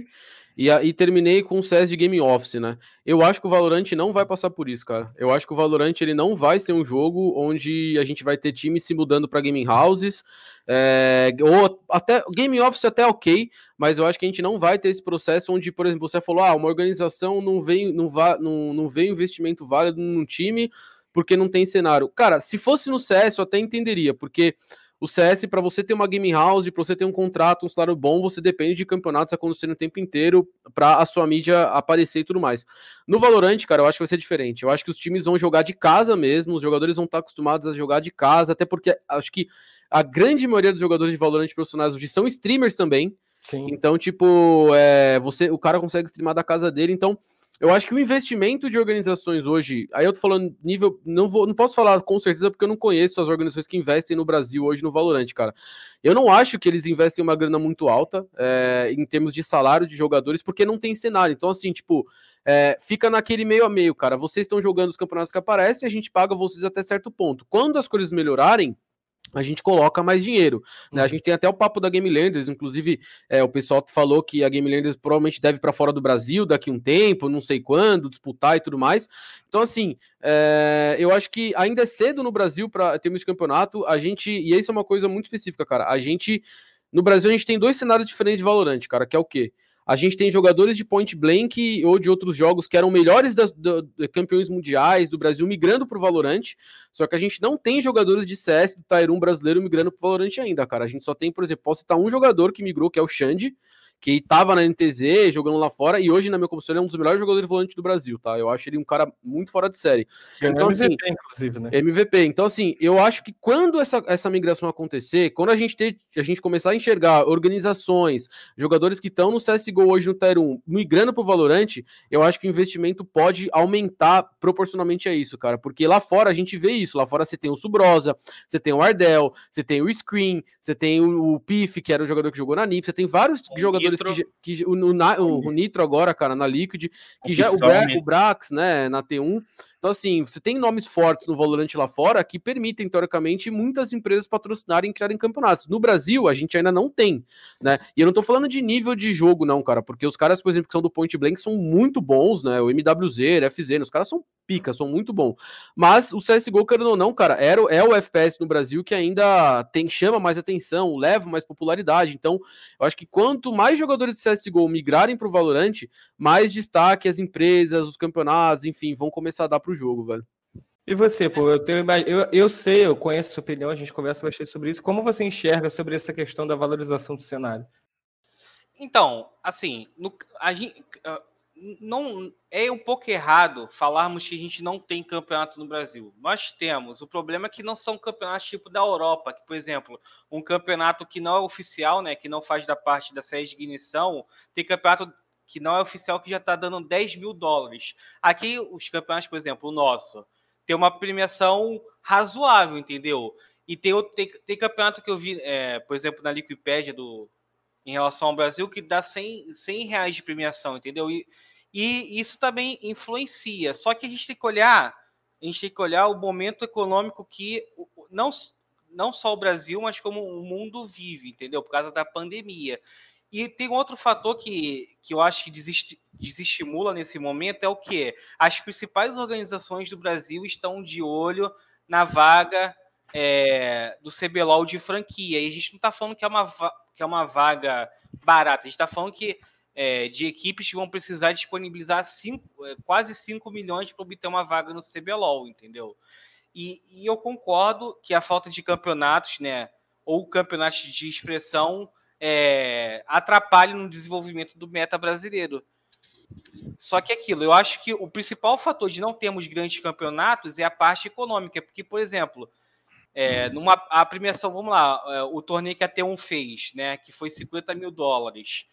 e, e terminei com o CS de Game Office, né? Eu acho que o Valorant não vai passar por isso, cara. Eu acho que o Valorant ele não vai ser um jogo onde a gente vai ter times se mudando para gaming houses, é, ou até Game Office até ok, mas eu acho que a gente não vai ter esse processo onde, por exemplo, você falou, ah, uma organização não vem, não, vá, não, não vem investimento válido num time porque não tem cenário. Cara, se fosse no CS eu até entenderia, porque o CS, para você ter uma game house, para você ter um contrato, um salário bom, você depende de campeonatos acontecendo o tempo inteiro para a sua mídia aparecer e tudo mais. No Valorant, cara, eu acho que vai ser diferente. Eu acho que os times vão jogar de casa mesmo, os jogadores vão estar acostumados a jogar de casa, até porque acho que a grande maioria dos jogadores de Valorant profissionais hoje são streamers também. Sim. Então, tipo, é, você, o cara consegue streamar da casa dele. Então, eu acho que o investimento de organizações hoje, aí eu tô falando nível, não vou, não posso falar com certeza porque eu não conheço as organizações que investem no Brasil hoje no Valorant, cara. Eu não acho que eles investem uma grana muito alta é, em termos de salário de jogadores, porque não tem cenário. Então, assim, tipo, é, fica naquele meio a meio, cara. Vocês estão jogando os campeonatos que aparecem, a gente paga vocês até certo ponto. Quando as coisas melhorarem, a gente coloca mais dinheiro. Né? A uhum. gente tem até o papo da Game Landers, inclusive é, o pessoal falou que a Game Landers provavelmente deve para fora do Brasil daqui a um tempo, não sei quando, disputar e tudo mais. Então, assim, é, eu acho que ainda é cedo no Brasil para termos campeonato. A gente, e isso é uma coisa muito específica, cara. A gente, no Brasil, a gente tem dois cenários diferentes de Valorant, cara, que é o quê? A gente tem jogadores de Point Blank ou de outros jogos que eram melhores das, da, da, campeões mundiais do Brasil migrando para o Valorant. Só que a gente não tem jogadores de CS do Tyroon brasileiro migrando para o Valorant ainda, cara. A gente só tem, por exemplo, posso citar um jogador que migrou, que é o Xande, que estava na NTZ jogando lá fora e hoje, na minha condição, ele é um dos melhores jogadores volantes do Brasil, tá? Eu acho ele um cara muito fora de série. Então, MVP, assim, inclusive, né? MVP. Então, assim, eu acho que quando essa, essa migração acontecer, quando a gente ter, a gente começar a enxergar organizações, jogadores que estão no CSGO hoje no Tier 1 migrando pro Valorant, eu acho que o investimento pode aumentar proporcionalmente a isso, cara. Porque lá fora a gente vê isso. Lá fora você tem o Subrosa, você tem o Ardell, você tem o Screen, você tem o, o Pif, que era o jogador que jogou na NIP, você tem vários jogadores jogadores Nitro. que, que o, o, o, Nitro agora, cara, na Liquid, que o já o, Bra, o Brax, né, na T1, então, assim, você tem nomes fortes no Valorant lá fora que permitem, teoricamente, muitas empresas patrocinarem e criarem campeonatos. No Brasil, a gente ainda não tem, né? E eu não tô falando de nível de jogo, não, cara, porque os caras, por exemplo, que são do Point Blank são muito bons, né? O MWZ, FZ, os caras são pica, são muito bons. Mas o CSGO, querendo ou não, cara, é o FPS no Brasil que ainda tem chama mais atenção, leva mais popularidade. Então, eu acho que quanto mais jogadores de CSGO migrarem pro Valorant, mais destaque as empresas, os campeonatos, enfim, vão começar a dar pro pro jogo, velho. E você, pô, eu, tenho, eu, eu sei, eu conheço a sua opinião, a gente conversa bastante sobre isso. Como você enxerga sobre essa questão da valorização do cenário? Então, assim, no, a gente, ah, não é um pouco errado falarmos que a gente não tem campeonato no Brasil. Nós temos. O problema é que não são campeonatos tipo da Europa, que, por exemplo, um campeonato que não é oficial, né, que não faz da parte da série de ignição, tem campeonato que não é oficial, que já está dando 10 mil dólares. Aqui, os campeonatos, por exemplo, o nosso, tem uma premiação razoável, entendeu? E tem, outro, tem, tem campeonato que eu vi, é, por exemplo, na Wikipedia do, em relação ao Brasil, que dá 100, 100 reais de premiação, entendeu? E, e isso também influencia. Só que a gente tem que olhar, a gente tem que olhar o momento econômico que não, não só o Brasil, mas como o mundo vive, entendeu? Por causa da pandemia. E tem outro fator que, que eu acho que desestimula nesse momento é o que? As principais organizações do Brasil estão de olho na vaga é, do CBLOL de franquia. E a gente não está falando que é, uma, que é uma vaga barata, a gente está falando que é, de equipes que vão precisar disponibilizar cinco, é, quase 5 milhões para obter uma vaga no CBLOL, entendeu? E, e eu concordo que a falta de campeonatos, né, ou campeonatos de expressão é, atrapalhe no desenvolvimento do meta brasileiro. Só que aquilo, eu acho que o principal fator de não termos grandes campeonatos é a parte econômica, porque, por exemplo, é, numa, a premiação, vamos lá, é, o torneio que a T1 fez, né, que foi 50 mil dólares.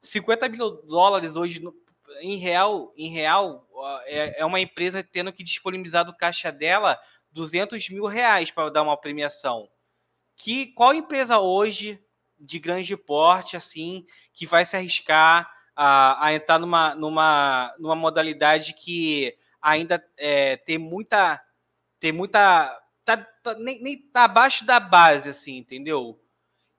50 mil dólares hoje, em real, em real é, é uma empresa tendo que disponibilizar do caixa dela 200 mil reais para dar uma premiação. Que qual empresa hoje de grande porte, assim, que vai se arriscar a, a entrar numa, numa, numa modalidade que ainda é, tem muita. Tem muita. Tá, tá, nem, nem tá abaixo da base, assim, entendeu?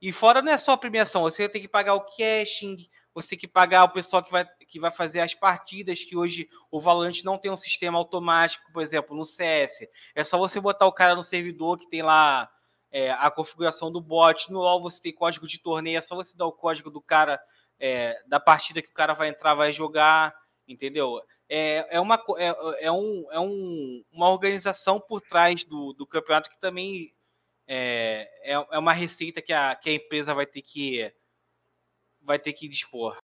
E fora não é só a premiação, você tem que pagar o caching, você tem que pagar o pessoal que vai, que vai fazer as partidas, que hoje o Valorant não tem um sistema automático, por exemplo, no CS. É só você botar o cara no servidor que tem lá é, a configuração do bot. No LoL você tem código de torneio, é só você dar o código do cara, é, da partida que o cara vai entrar, vai jogar, entendeu? É, é, uma, é, é, um, é um, uma organização por trás do, do campeonato que também é, é, é uma receita que a, que a empresa vai ter que vai ter que dispor.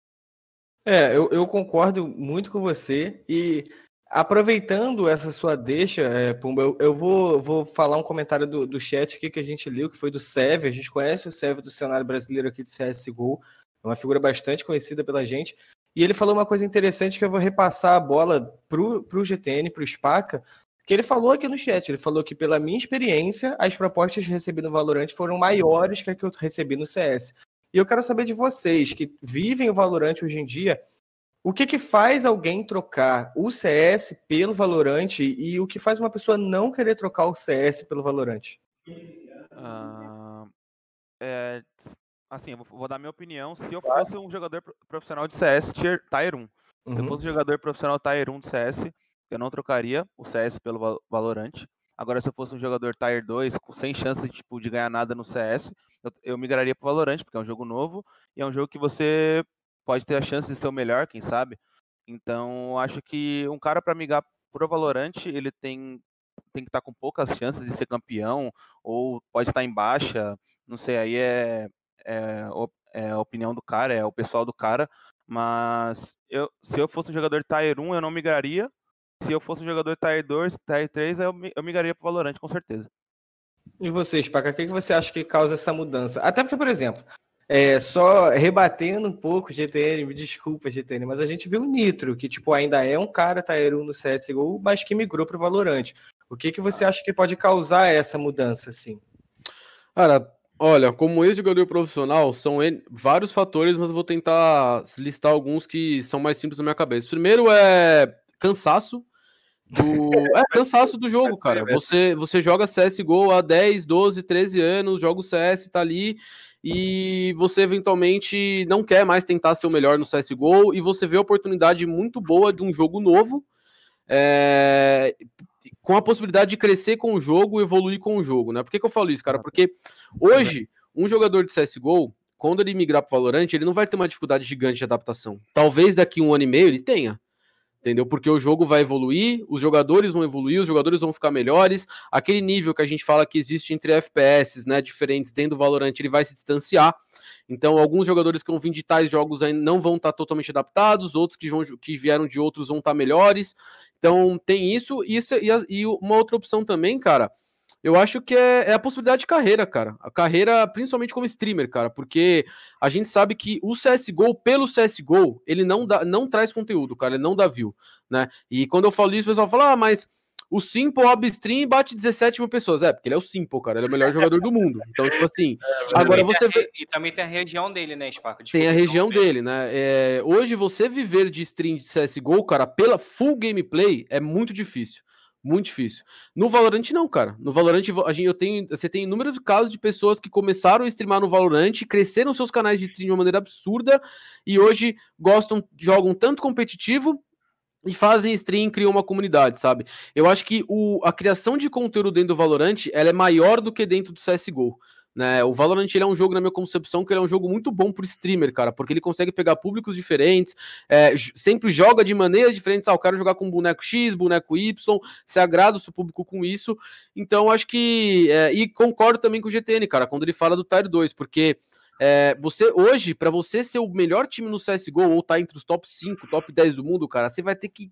É, eu, eu concordo muito com você e aproveitando essa sua deixa, é, Pumba, eu, eu, vou, vou falar um comentário do, do chat aqui que a gente leu, que foi do Seve. A gente conhece o Seve do cenário brasileiro aqui de CSGO, é uma figura bastante conhecida pela gente. E ele falou uma coisa interessante que eu vou repassar a bola pro, pro GTN, pro Spaca, que ele falou aqui no chat. Ele falou que, pela minha experiência, as propostas que recebi no Valorant foram maiores que a que eu recebi no CS. E eu quero saber de vocês que vivem o Valorant hoje em dia, o que, que faz alguém trocar o CS pelo Valorant e o que faz uma pessoa não querer trocar o CS pelo Valorant? Uh, é, assim, eu vou, dar minha opinião. Se eu fosse um jogador profissional de CS tier, Tier 1, uhum. se eu uhum. fosse um jogador profissional Tier 1 de CS, eu não trocaria o CS pelo Valorant. Agora, se eu fosse um jogador Tier 2, sem chance tipo, de ganhar nada no CS, eu, eu migraria para o Valorant, porque é um jogo novo e é um jogo que você pode ter a chance de ser o melhor, quem sabe. Então, acho que um cara para migrar para o Valorant, ele tem, tem que estar tá com poucas chances de ser campeão, ou pode estar em baixa, não sei, aí é, é, é a opinião do cara, é o pessoal do cara, mas eu, se eu fosse um jogador Tier 1, eu não migraria, se eu fosse um jogador Tier 2, Tier 3, eu, eu migraria para o Valorant, com certeza. E você, Spaca, o que você acha que causa essa mudança? Até porque, por exemplo, é, só rebatendo um pouco, GTN, me desculpa, GTN, mas a gente viu o Nitro, que tipo, ainda é um cara Tier 1 no CSGO, mas que migrou para o Valorant. O que, que você acha que pode causar essa mudança, assim? Cara, olha, como ex-jogador profissional, são vários fatores, mas vou tentar listar alguns que são mais simples na minha cabeça. Primeiro é cansaço. Do... É cansaço do jogo, cara. Você, você joga CSGO há 10, 12, 13 anos, joga o CS, tá ali, e você eventualmente não quer mais tentar ser o melhor no CSGO, e você vê a oportunidade muito boa de um jogo novo, é... com a possibilidade de crescer com o jogo, evoluir com o jogo, né? Por que, que eu falo isso, cara? Porque hoje, um jogador de CSGO, quando ele migrar para Valorant, ele não vai ter uma dificuldade gigante de adaptação. Talvez daqui um ano e meio ele tenha entendeu? Porque o jogo vai evoluir, os jogadores vão evoluir, os jogadores vão ficar melhores, aquele nível que a gente fala que existe entre FPS, né, diferentes dentro do Valorant, ele vai se distanciar. Então, alguns jogadores que vão vir de tais jogos aí não vão estar tá totalmente adaptados, outros que, vão, que vieram de outros vão estar tá melhores. Então, tem isso, isso e, e uma outra opção também, cara, eu acho que é, é, a possibilidade de carreira, cara. A carreira, principalmente como streamer, cara, porque a gente sabe que o CSGO, pelo CSGO, ele não, dá, não traz conteúdo, cara, ele não dá view, né? E quando eu falo isso, o pessoal fala, ah, mas o Simple Obstream bate 17 mil pessoas. É, porque ele é o Simple, cara. Ele é o melhor jogador do mundo. Então, tipo assim. É, agora você. Vê... E também tem a região dele, né, Spaco? Tem a região dele, né? É, hoje você viver de stream de CSGO, cara, pela full gameplay é muito difícil. Muito difícil. No Valorant, não, cara. No Valorant, a gente, eu tenho, você tem inúmeros casos de pessoas que começaram a streamar no Valorant, cresceram seus canais de stream de uma maneira absurda e hoje gostam, jogam tanto competitivo e fazem stream, criam uma comunidade, sabe? Eu acho que o, a criação de conteúdo dentro do Valorant ela é maior do que dentro do CSGO. Né? O Valorant ele é um jogo, na minha concepção, que ele é um jogo muito bom pro streamer, cara, porque ele consegue pegar públicos diferentes, é, sempre joga de maneiras diferentes. Ah, eu quero jogar com boneco X, boneco Y, se agrada o seu público com isso. Então, acho que. É, e concordo também com o GTN, cara, quando ele fala do Tier 2, porque. É, você hoje, para você ser o melhor time no CSGO ou estar tá entre os top 5, top 10 do mundo, cara, você vai ter que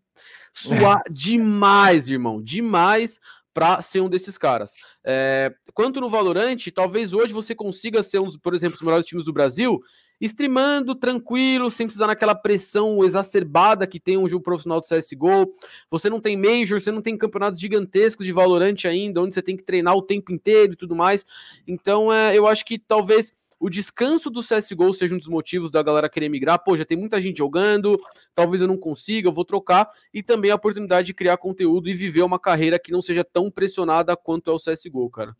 suar demais, irmão, demais para ser um desses caras. É, quanto no Valorant, talvez hoje você consiga ser, um, por exemplo, os melhores times do Brasil, streamando tranquilo, sem precisar naquela pressão exacerbada que tem um jogo profissional do CSGO. Você não tem Major, você não tem campeonatos gigantescos de Valorant ainda, onde você tem que treinar o tempo inteiro e tudo mais. Então, é, eu acho que talvez o descanso do CSGO seja um dos motivos da galera querer migrar. Pô, já tem muita gente jogando, talvez eu não consiga, eu vou trocar. E também a oportunidade de criar conteúdo e viver uma carreira que não seja tão pressionada quanto é o CSGO, cara.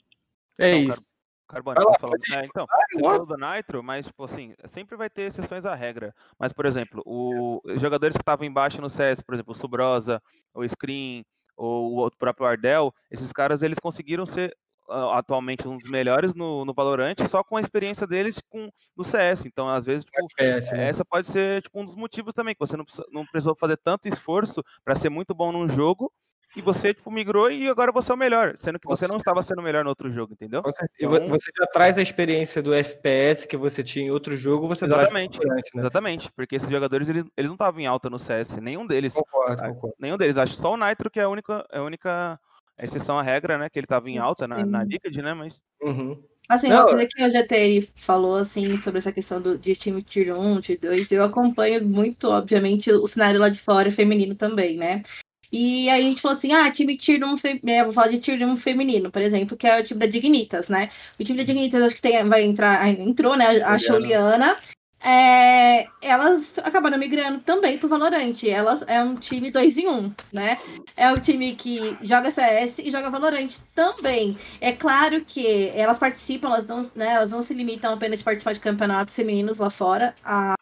É então, isso. Carbone, ah, falar... é, então, você falou do Nitro, mas, tipo assim, sempre vai ter exceções à regra. Mas, por exemplo, o... os jogadores que estavam embaixo no CS, por exemplo, o Subrosa, o Screen, ou o próprio Ardell, esses caras, eles conseguiram ser atualmente um dos melhores no, no Valorant, só com a experiência deles com, no CS. Então, às vezes, tipo, FPS, né? essa pode ser tipo, um dos motivos também, que você não, não precisou fazer tanto esforço para ser muito bom num jogo e você tipo, migrou e agora você é o melhor, sendo que você não estava sendo o melhor no outro jogo, entendeu? E então, você já traz a experiência do FPS que você tinha em outro jogo, você exatamente, traz né? Exatamente, porque esses jogadores eles, eles não estavam em alta no CS, nenhum deles. Concordo, concordo. Nenhum deles, acho só o Nitro que é a única, é a única exceção à regra, né? Que ele estava em alta na, na Liquid, né? Mas. Uhum. Assim, não, uma coisa que o GTR falou, assim, sobre essa questão do, de time Tier 1, Tier 2, eu acompanho muito, obviamente, o cenário lá de fora feminino também, né? E aí a gente falou assim, ah, time Tier 1, fe... é, vou falar de Tier 1 feminino, por exemplo, que é o time da Dignitas, né? O time da Dignitas acho que tem, vai entrar, entrou, né, a Juliana, é, elas acabaram migrando também pro Valorant. Elas é um time 2 em 1, um, né? É um time que joga CS e joga Valorant também. É claro que elas participam, elas não, né, elas não se limitam apenas de participar de campeonatos femininos lá fora. A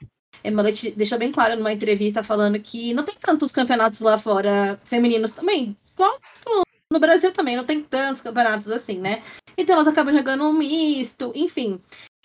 Emanuele deixou bem claro numa entrevista falando que não tem tantos campeonatos lá fora femininos também. Igual no Brasil também, não tem tantos campeonatos assim, né? Então elas acabam jogando um misto, enfim.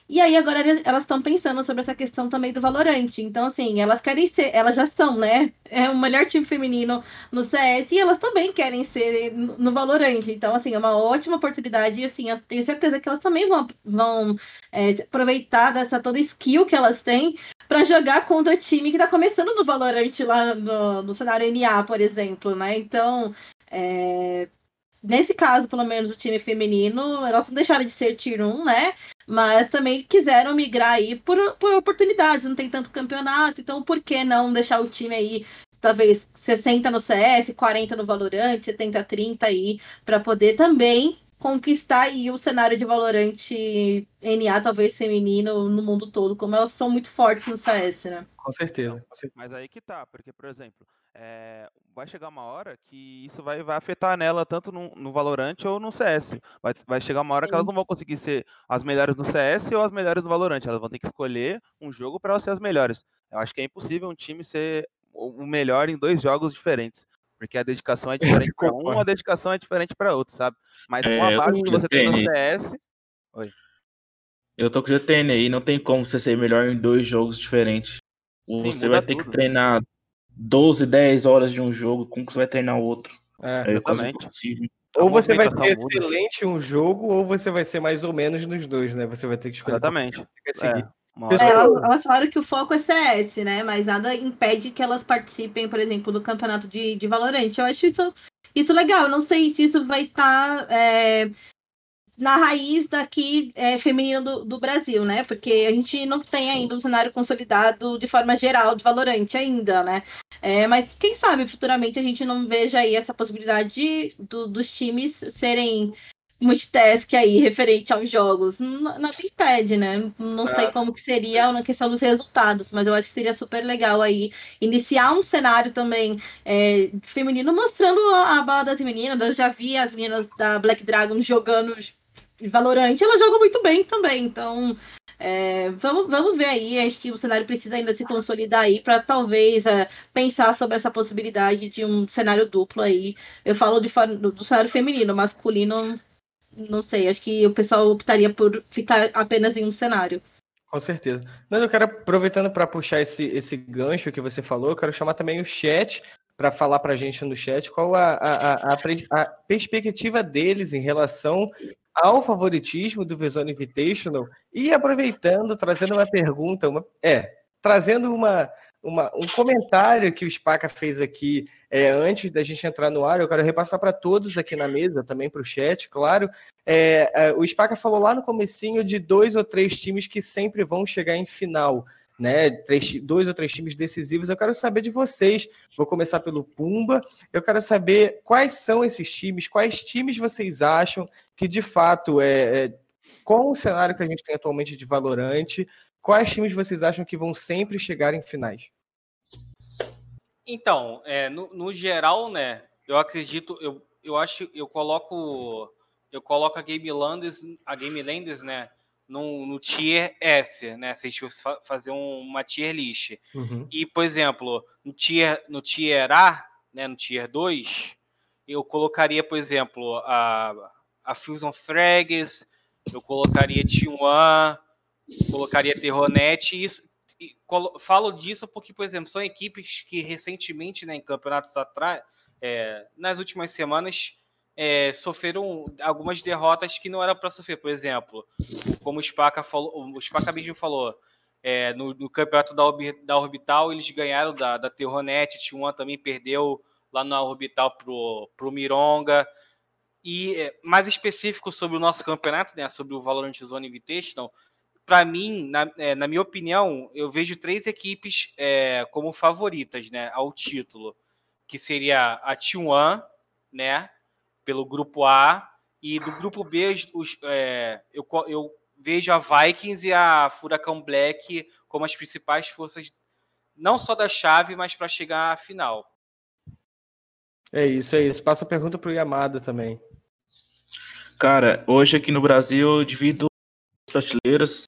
E aí agora elas estão pensando sobre essa questão também do Valorante. Então, assim, elas querem ser, elas já são, né? É o melhor time feminino no CS e elas também querem ser no Valorante. Então, assim, é uma ótima oportunidade e, assim, eu tenho certeza que elas também vão, vão é, aproveitar dessa toda skill que elas têm para jogar contra o time que está começando no Valorante lá no, no cenário NA, por exemplo, né? Então, é, nesse caso, pelo menos, o time feminino, elas não deixaram de ser Tier 1, né? Mas também quiseram migrar aí por, por oportunidades, não tem tanto campeonato, então por que não deixar o time aí, talvez 60 no CS, 40 no Valorant, 70, 30 aí, para poder também conquistar aí o cenário de Valorante NA, talvez feminino, no mundo todo, como elas são muito fortes no CS, né? Com certeza. Mas aí que tá, porque, por exemplo, é, vai chegar uma hora que isso vai, vai afetar nela tanto no, no Valorant ou no CS. Vai, vai chegar uma hora Sim. que elas não vão conseguir ser as melhores no CS ou as melhores no Valorant. Elas vão ter que escolher um jogo para elas ser as melhores. Eu acho que é impossível um time ser o melhor em dois jogos diferentes. Porque a dedicação é diferente para um, a dedicação é diferente para outro, sabe? Mas com a é, base que você tem no CS. Oi. Eu tô com o GTN aí, não tem como você ser melhor em dois jogos diferentes. Sim, você vai ter tudo. que treinar 12, 10 horas de um jogo, como que você vai treinar outro? É, é quase impossível. Ou você vai ter excelente um jogo, ou você vai ser mais ou menos nos dois, né? Você vai ter que escolher. Exatamente. É. É, elas falaram que o foco é CS, né? Mas nada impede que elas participem, por exemplo, do campeonato de, de Valorant. Eu acho isso, isso legal. Eu não sei se isso vai estar tá, é, na raiz daqui é, feminino do, do, Brasil, né? Porque a gente não tem ainda um cenário consolidado de forma geral de Valorant ainda, né? É, mas quem sabe futuramente a gente não veja aí essa possibilidade do, dos times serem multitask aí referente aos jogos. Nada impede, né? Não é. sei como que seria na questão dos resultados, mas eu acho que seria super legal aí iniciar um cenário também é, feminino mostrando a, a bala das meninas. Eu já vi as meninas da Black Dragon jogando Valorante, elas jogam muito bem também, então é, vamos, vamos ver aí, acho que o cenário precisa ainda se consolidar aí para talvez é, pensar sobre essa possibilidade de um cenário duplo aí. Eu falo de do, do cenário feminino, masculino, não sei, acho que o pessoal optaria por ficar apenas em um cenário. Com certeza. Mas eu quero, aproveitando para puxar esse, esse gancho que você falou, eu quero chamar também o chat para falar para a gente no chat qual a, a, a, a, perspectiva deles em relação ao favoritismo do Vezone Invitational e aproveitando, trazendo uma pergunta, uma, é, trazendo uma, uma, um comentário que o Spaca fez aqui é, antes da gente entrar no ar, eu quero repassar para todos aqui na mesa, também para o chat, claro. É, é, o Spaca falou lá no comecinho de dois ou três times que sempre vão chegar em final né? Três, dois ou três times decisivos. Eu quero saber de vocês. Vou começar pelo Pumba. Eu quero saber quais são esses times, quais times vocês acham que de fato é, é com o cenário que a gente tem atualmente de Valorante, quais times vocês acham que vão sempre chegar em finais? Então, é, no, no geral, né? Eu acredito, eu, eu acho, eu coloco, eu coloco a Game Landers, a Game Landers, né? No, no tier S, né? Se a gente fosse fazer um, uma tier list. Uhum. E, por exemplo, no tier, no tier A, né, no tier 2, eu colocaria, por exemplo, a, a Fusion Frags, eu colocaria T1, colocaria Terronet, e isso, e, falo disso porque, por exemplo, são equipes que recentemente, né, em campeonatos atrás, é, nas últimas semanas é, sofreram algumas derrotas que não era para sofrer. Por exemplo, como o Spaca falou, o Spaca mesmo falou, é, no, no, campeonato da, da, Orbital eles ganharam da, da Terronet, T1 também perdeu lá na Orbital pro, pro Mironga. E é, mais específico sobre o nosso campeonato, né, sobre o Valorant Zone Invitational, para mim, na, é, na, minha opinião, eu vejo três equipes é, como favoritas né, ao título, que seria a T1, né, pelo grupo A, e do grupo B os, é, eu, eu vejo a Vikings e a Furacão Black como as principais forças, não só da chave, mas para chegar à final. É isso, é isso. Passa a pergunta para o Yamada também. Cara, hoje aqui no Brasil eu divido as prateleiras.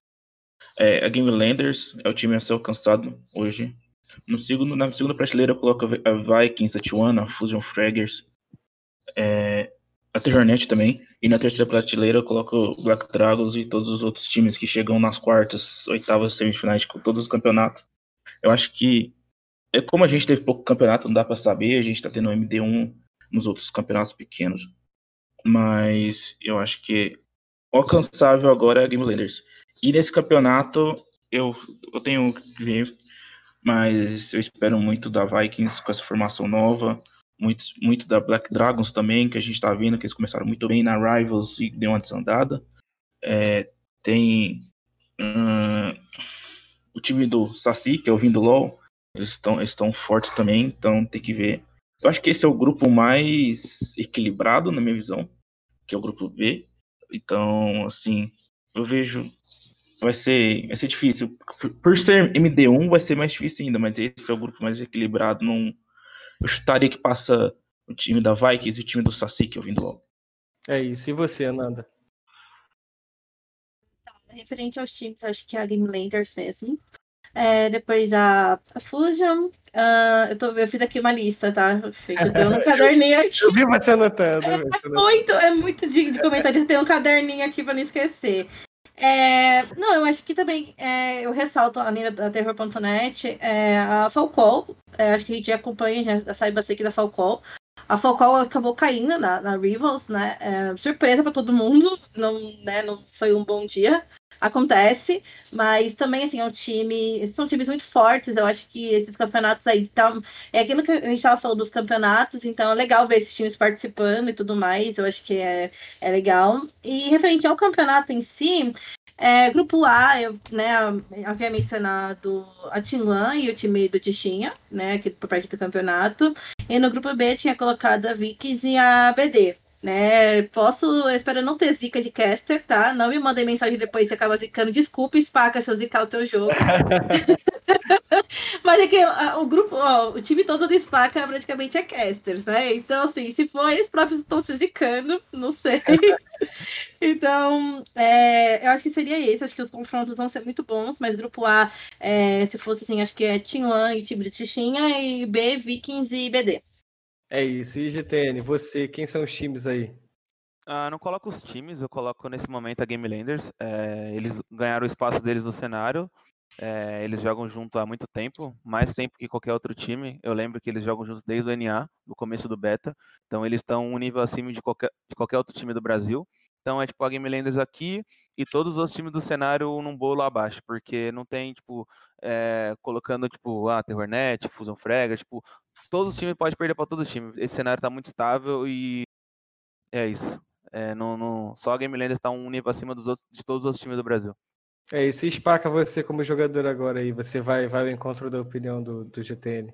É, a Game Landers é o time a ser alcançado hoje. No segundo, na segunda prateleira eu coloco a Vikings, a Tijuana, a Fusion Fraggers, é, a Terrornet também. E na terceira prateleira eu coloco Black Dragons e todos os outros times que chegam nas quartas, oitavas, semifinais, com todos os campeonatos. Eu acho que, é como a gente teve pouco campeonato, não dá para saber, a gente tá tendo MD1 nos outros campeonatos pequenos mas eu acho que alcançável agora é a Game Landers. E nesse campeonato eu, eu tenho que ver, mas eu espero muito da Vikings com essa formação nova, muito, muito da Black Dragons também, que a gente está vendo que eles começaram muito bem na Rivals e deu uma desandada. É, tem hum, o time do Saci, que é o Vindo LOL, eles estão eles fortes também, então tem que ver eu acho que esse é o grupo mais equilibrado, na minha visão, que é o grupo B. Então, assim, eu vejo. Vai ser, vai ser difícil. Por ser MD1, vai ser mais difícil ainda, mas esse é o grupo mais equilibrado. Não, eu chutaria que passa o time da Vikings e o time do Saci, que eu vim LoL. É isso. E você, Ananda? Tá, referente aos times, acho que é a Game Landers mesmo. É, depois a, a Fusion. Uh, eu, tô, eu fiz aqui uma lista, tá? Eu tenho um caderninho aqui. Eu vi você anotando. É, é muito, é muito de, de comentário. Tem um caderninho aqui para não esquecer. É, não, eu acho que também é, eu ressalto a linha da Terror.net, é, a Falcol, é, acho que a gente acompanha, já saiba aqui da Falcol. A Falcol acabou caindo na, na Rivals, né? É, surpresa para todo mundo, não, né, não foi um bom dia acontece, mas também assim, é um time, são times muito fortes, eu acho que esses campeonatos aí tá, é aquilo que a gente estava falando dos campeonatos, então é legal ver esses times participando e tudo mais, eu acho que é, é legal. E referente ao campeonato em si, é, grupo A, eu né, havia mencionado a Tinlan e o time do Tichinha, né, aqui por parte do campeonato. E no grupo B tinha colocado a Vikings e a BD né? Posso, eu espero não ter zica de caster, tá? Não me mandem mensagem depois se acaba zicando. Desculpa, Spaca, se eu zicar o teu jogo. Mas é que o grupo, ó, o time todo do Spaca praticamente é casters, né? Então, assim, se for eles próprios estão se zicando, não sei. então, é, eu acho que seria esse. Acho que os confrontos vão ser muito bons, mas grupo A, é, se fosse assim, acho que é One e time de Tichinha, e B, Vikings e BD. É isso. E GTN, você, quem são os times aí? Ah, não coloco os times, eu coloco nesse momento a Game Landers. É, eles ganharam o espaço deles no cenário. É, eles jogam junto há muito tempo, mais tempo que qualquer outro time. Eu lembro que eles jogam juntos desde o NA, no começo do beta. Então eles estão um nível acima de qualquer, de qualquer outro time do Brasil. Então é tipo a Game Landers aqui e todos os times do cenário num bolo abaixo, porque não tem, tipo, é, colocando, tipo, ah, Terrornet, Fusion Frega, tipo, todos os times podem perder para todos os times. Esse cenário está muito estável e é isso. É, não, só a Game Land está um nível acima dos outros, de todos os times do Brasil. É isso. E Spaca, você como jogador agora aí, você vai, vai ao encontro da opinião do, do GTN?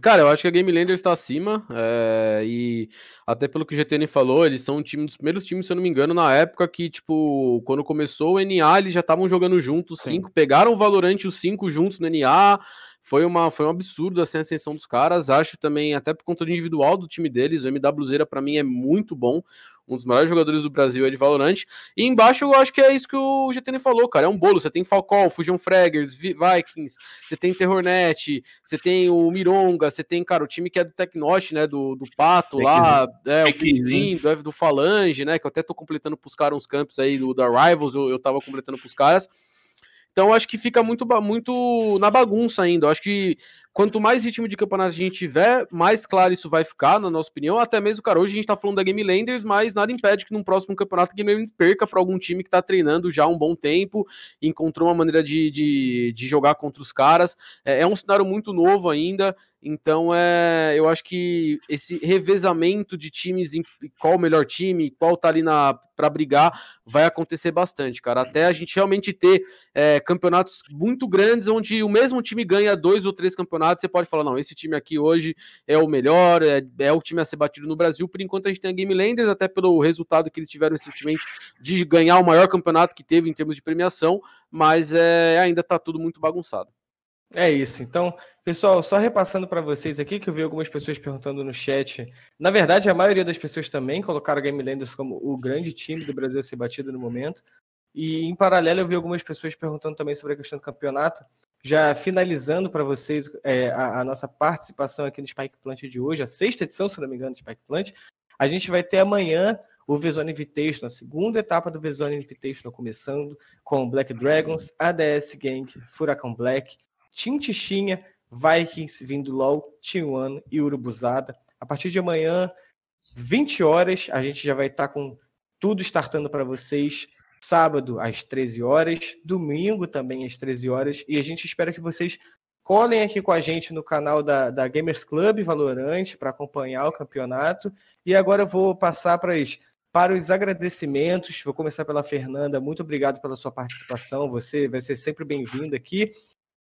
Cara, eu acho que a Game Lander está acima, é, e até pelo que o GTN falou, eles são um time dos primeiros times, se eu não me engano, na época que, tipo, quando começou o NA, eles já estavam jogando juntos, Sim. cinco, pegaram o Valorante os cinco juntos no NA, foi, uma, foi um absurdo assim, a ascensão dos caras. Acho também, até por conta do individual do time deles, o MWZera para mim é muito bom. Um dos melhores jogadores do Brasil é de Valorant. E embaixo eu acho que é isso que o GTN falou, cara. É um bolo. Você tem Falcão, Fusion Fraggers, Vikings, você tem Terrornet, você tem o Mironga, você tem, cara, o time que é do Tecnosh, né? Do, do Pato lá, é, o Felizinho, do, do Falange, né? Que eu até tô completando pros caras uns campos aí do, da Rivals, eu, eu tava completando pros caras. Então acho que fica muito, muito na bagunça ainda. Eu acho que quanto mais ritmo de campeonato a gente tiver, mais claro isso vai ficar, na nossa opinião. Até mesmo, cara, hoje a gente tá falando da Game Landers, mas nada impede que num próximo campeonato a Game Landers perca para algum time que tá treinando já há um bom tempo, encontrou uma maneira de, de, de jogar contra os caras. É, é um cenário muito novo ainda. Então, é, eu acho que esse revezamento de times, em qual o melhor time, qual tá ali para brigar, vai acontecer bastante, cara. Até a gente realmente ter é, campeonatos muito grandes, onde o mesmo time ganha dois ou três campeonatos, você pode falar, não, esse time aqui hoje é o melhor, é, é o time a ser batido no Brasil. Por enquanto, a gente tem a Game Landers, até pelo resultado que eles tiveram recentemente de ganhar o maior campeonato que teve em termos de premiação, mas é, ainda tá tudo muito bagunçado. É isso. Então, pessoal, só repassando para vocês aqui, que eu vi algumas pessoas perguntando no chat. Na verdade, a maioria das pessoas também colocaram a Game Landers como o grande time do Brasil a ser batido no momento. E, em paralelo, eu vi algumas pessoas perguntando também sobre a questão do campeonato. Já finalizando para vocês é, a, a, nossa participação aqui no Spike Plant de hoje, a sexta edição, se não me engano, do Spike Plant, a gente vai ter amanhã o Vezone Invitational, a segunda etapa do Vezone Invitational, começando com Black Dragons, ADS Gang, Furacão Black, Team Tichinha, Vikings vindo LOL, Team One e Urubuzada. A partir de amanhã, 20 horas, a gente já vai estar com tudo startando para vocês. Sábado às 13 horas, domingo também às 13 horas, e a gente espera que vocês colhem aqui com a gente no canal da, da Gamers Club Valorante para acompanhar o campeonato. E agora eu vou passar para as para os agradecimentos. Vou começar pela Fernanda. Muito obrigado pela sua participação. Você vai ser sempre bem-vindo aqui.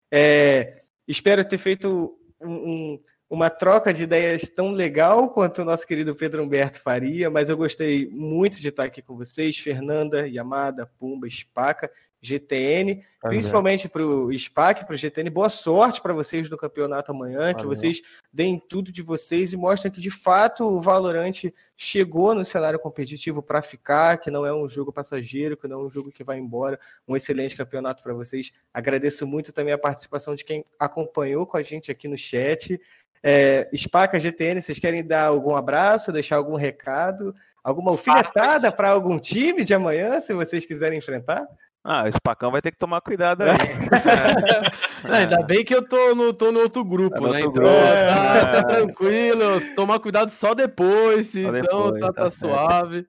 É, espero ter feito um, um, uma troca de ideias tão legal quanto o nosso querido Pedro Humberto faria, mas eu gostei muito de estar aqui com vocês, Fernanda, Yamada, Pumba, Spaca. GTN, principalmente para o SPAC, para o GTN. Boa sorte para vocês no campeonato amanhã, que vocês deem tudo de vocês e mostrem que de fato o Valorante chegou no cenário competitivo para ficar, que não é um jogo passageiro, que não é um jogo que vai embora. Um excelente campeonato para vocês. Agradeço muito também a participação de quem acompanhou com a gente aqui no chat. É, Spaca, GTN, vocês querem dar algum abraço, deixar algum recado, alguma alfinetada para algum time de amanhã, se vocês quiserem enfrentar? Ah, o Spacão vai ter que tomar cuidado aí. é. Ainda bem que eu tô no, tô no outro grupo, tá né? Outro então, grupo, tá, tá, tranquilo. Tomar cuidado só depois, só então depois, tá, tá, tá suave.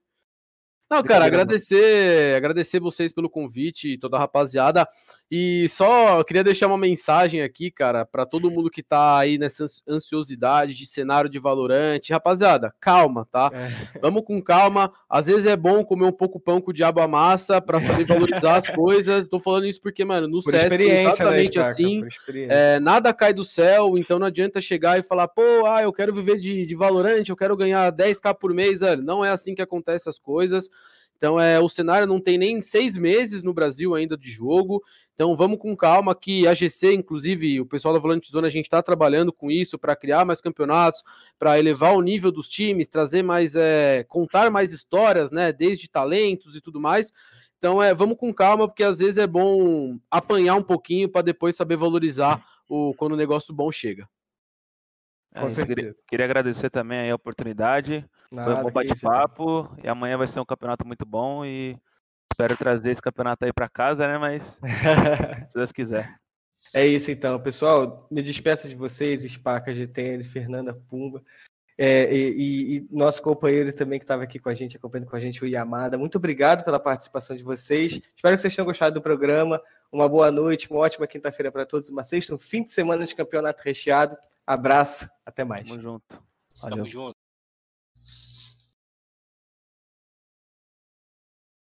Não, cara, agradecer, agradecer vocês pelo convite e toda a rapaziada. E só queria deixar uma mensagem aqui, cara, para todo mundo que tá aí nessa ansiosidade de cenário de valorante. Rapaziada, calma, tá? É. Vamos com calma. Às vezes é bom comer um pouco pão com o diabo amassa para saber valorizar as coisas. Tô falando isso porque, mano, no set é exatamente né, assim. É, nada cai do céu, então não adianta chegar e falar, pô, ah, eu quero viver de, de valorante, eu quero ganhar 10k por mês. Velho. Não é assim que acontece as coisas. Então, é, o cenário não tem nem seis meses no Brasil ainda de jogo. Então, vamos com calma que a GC, inclusive, o pessoal da Volante Zona, a gente está trabalhando com isso para criar mais campeonatos, para elevar o nível dos times, trazer mais, é, contar mais histórias, né? Desde talentos e tudo mais. Então, é, vamos com calma, porque às vezes é bom apanhar um pouquinho para depois saber valorizar o, quando o negócio bom chega. É, queria, queria, agradecer também a oportunidade. Nada, Foi um bom bate-papo. E amanhã vai ser um campeonato muito bom. E espero trazer esse campeonato aí para casa, né? Mas se Deus quiser. É isso então, pessoal. Me despeço de vocês, Spaca, GTN, Fernanda Pumba. É, e, e, nosso companheiro também que estava aqui com a gente, acompanhando com a gente, o Yamada. Muito obrigado pela participação de vocês. Espero que vocês tenham gostado do programa. Uma boa noite, uma ótima quinta-feira para todos, uma sexta, um fim de semana de campeonato recheado. Abraço, até mais. Tamo junto. Valeu. Tamo junto.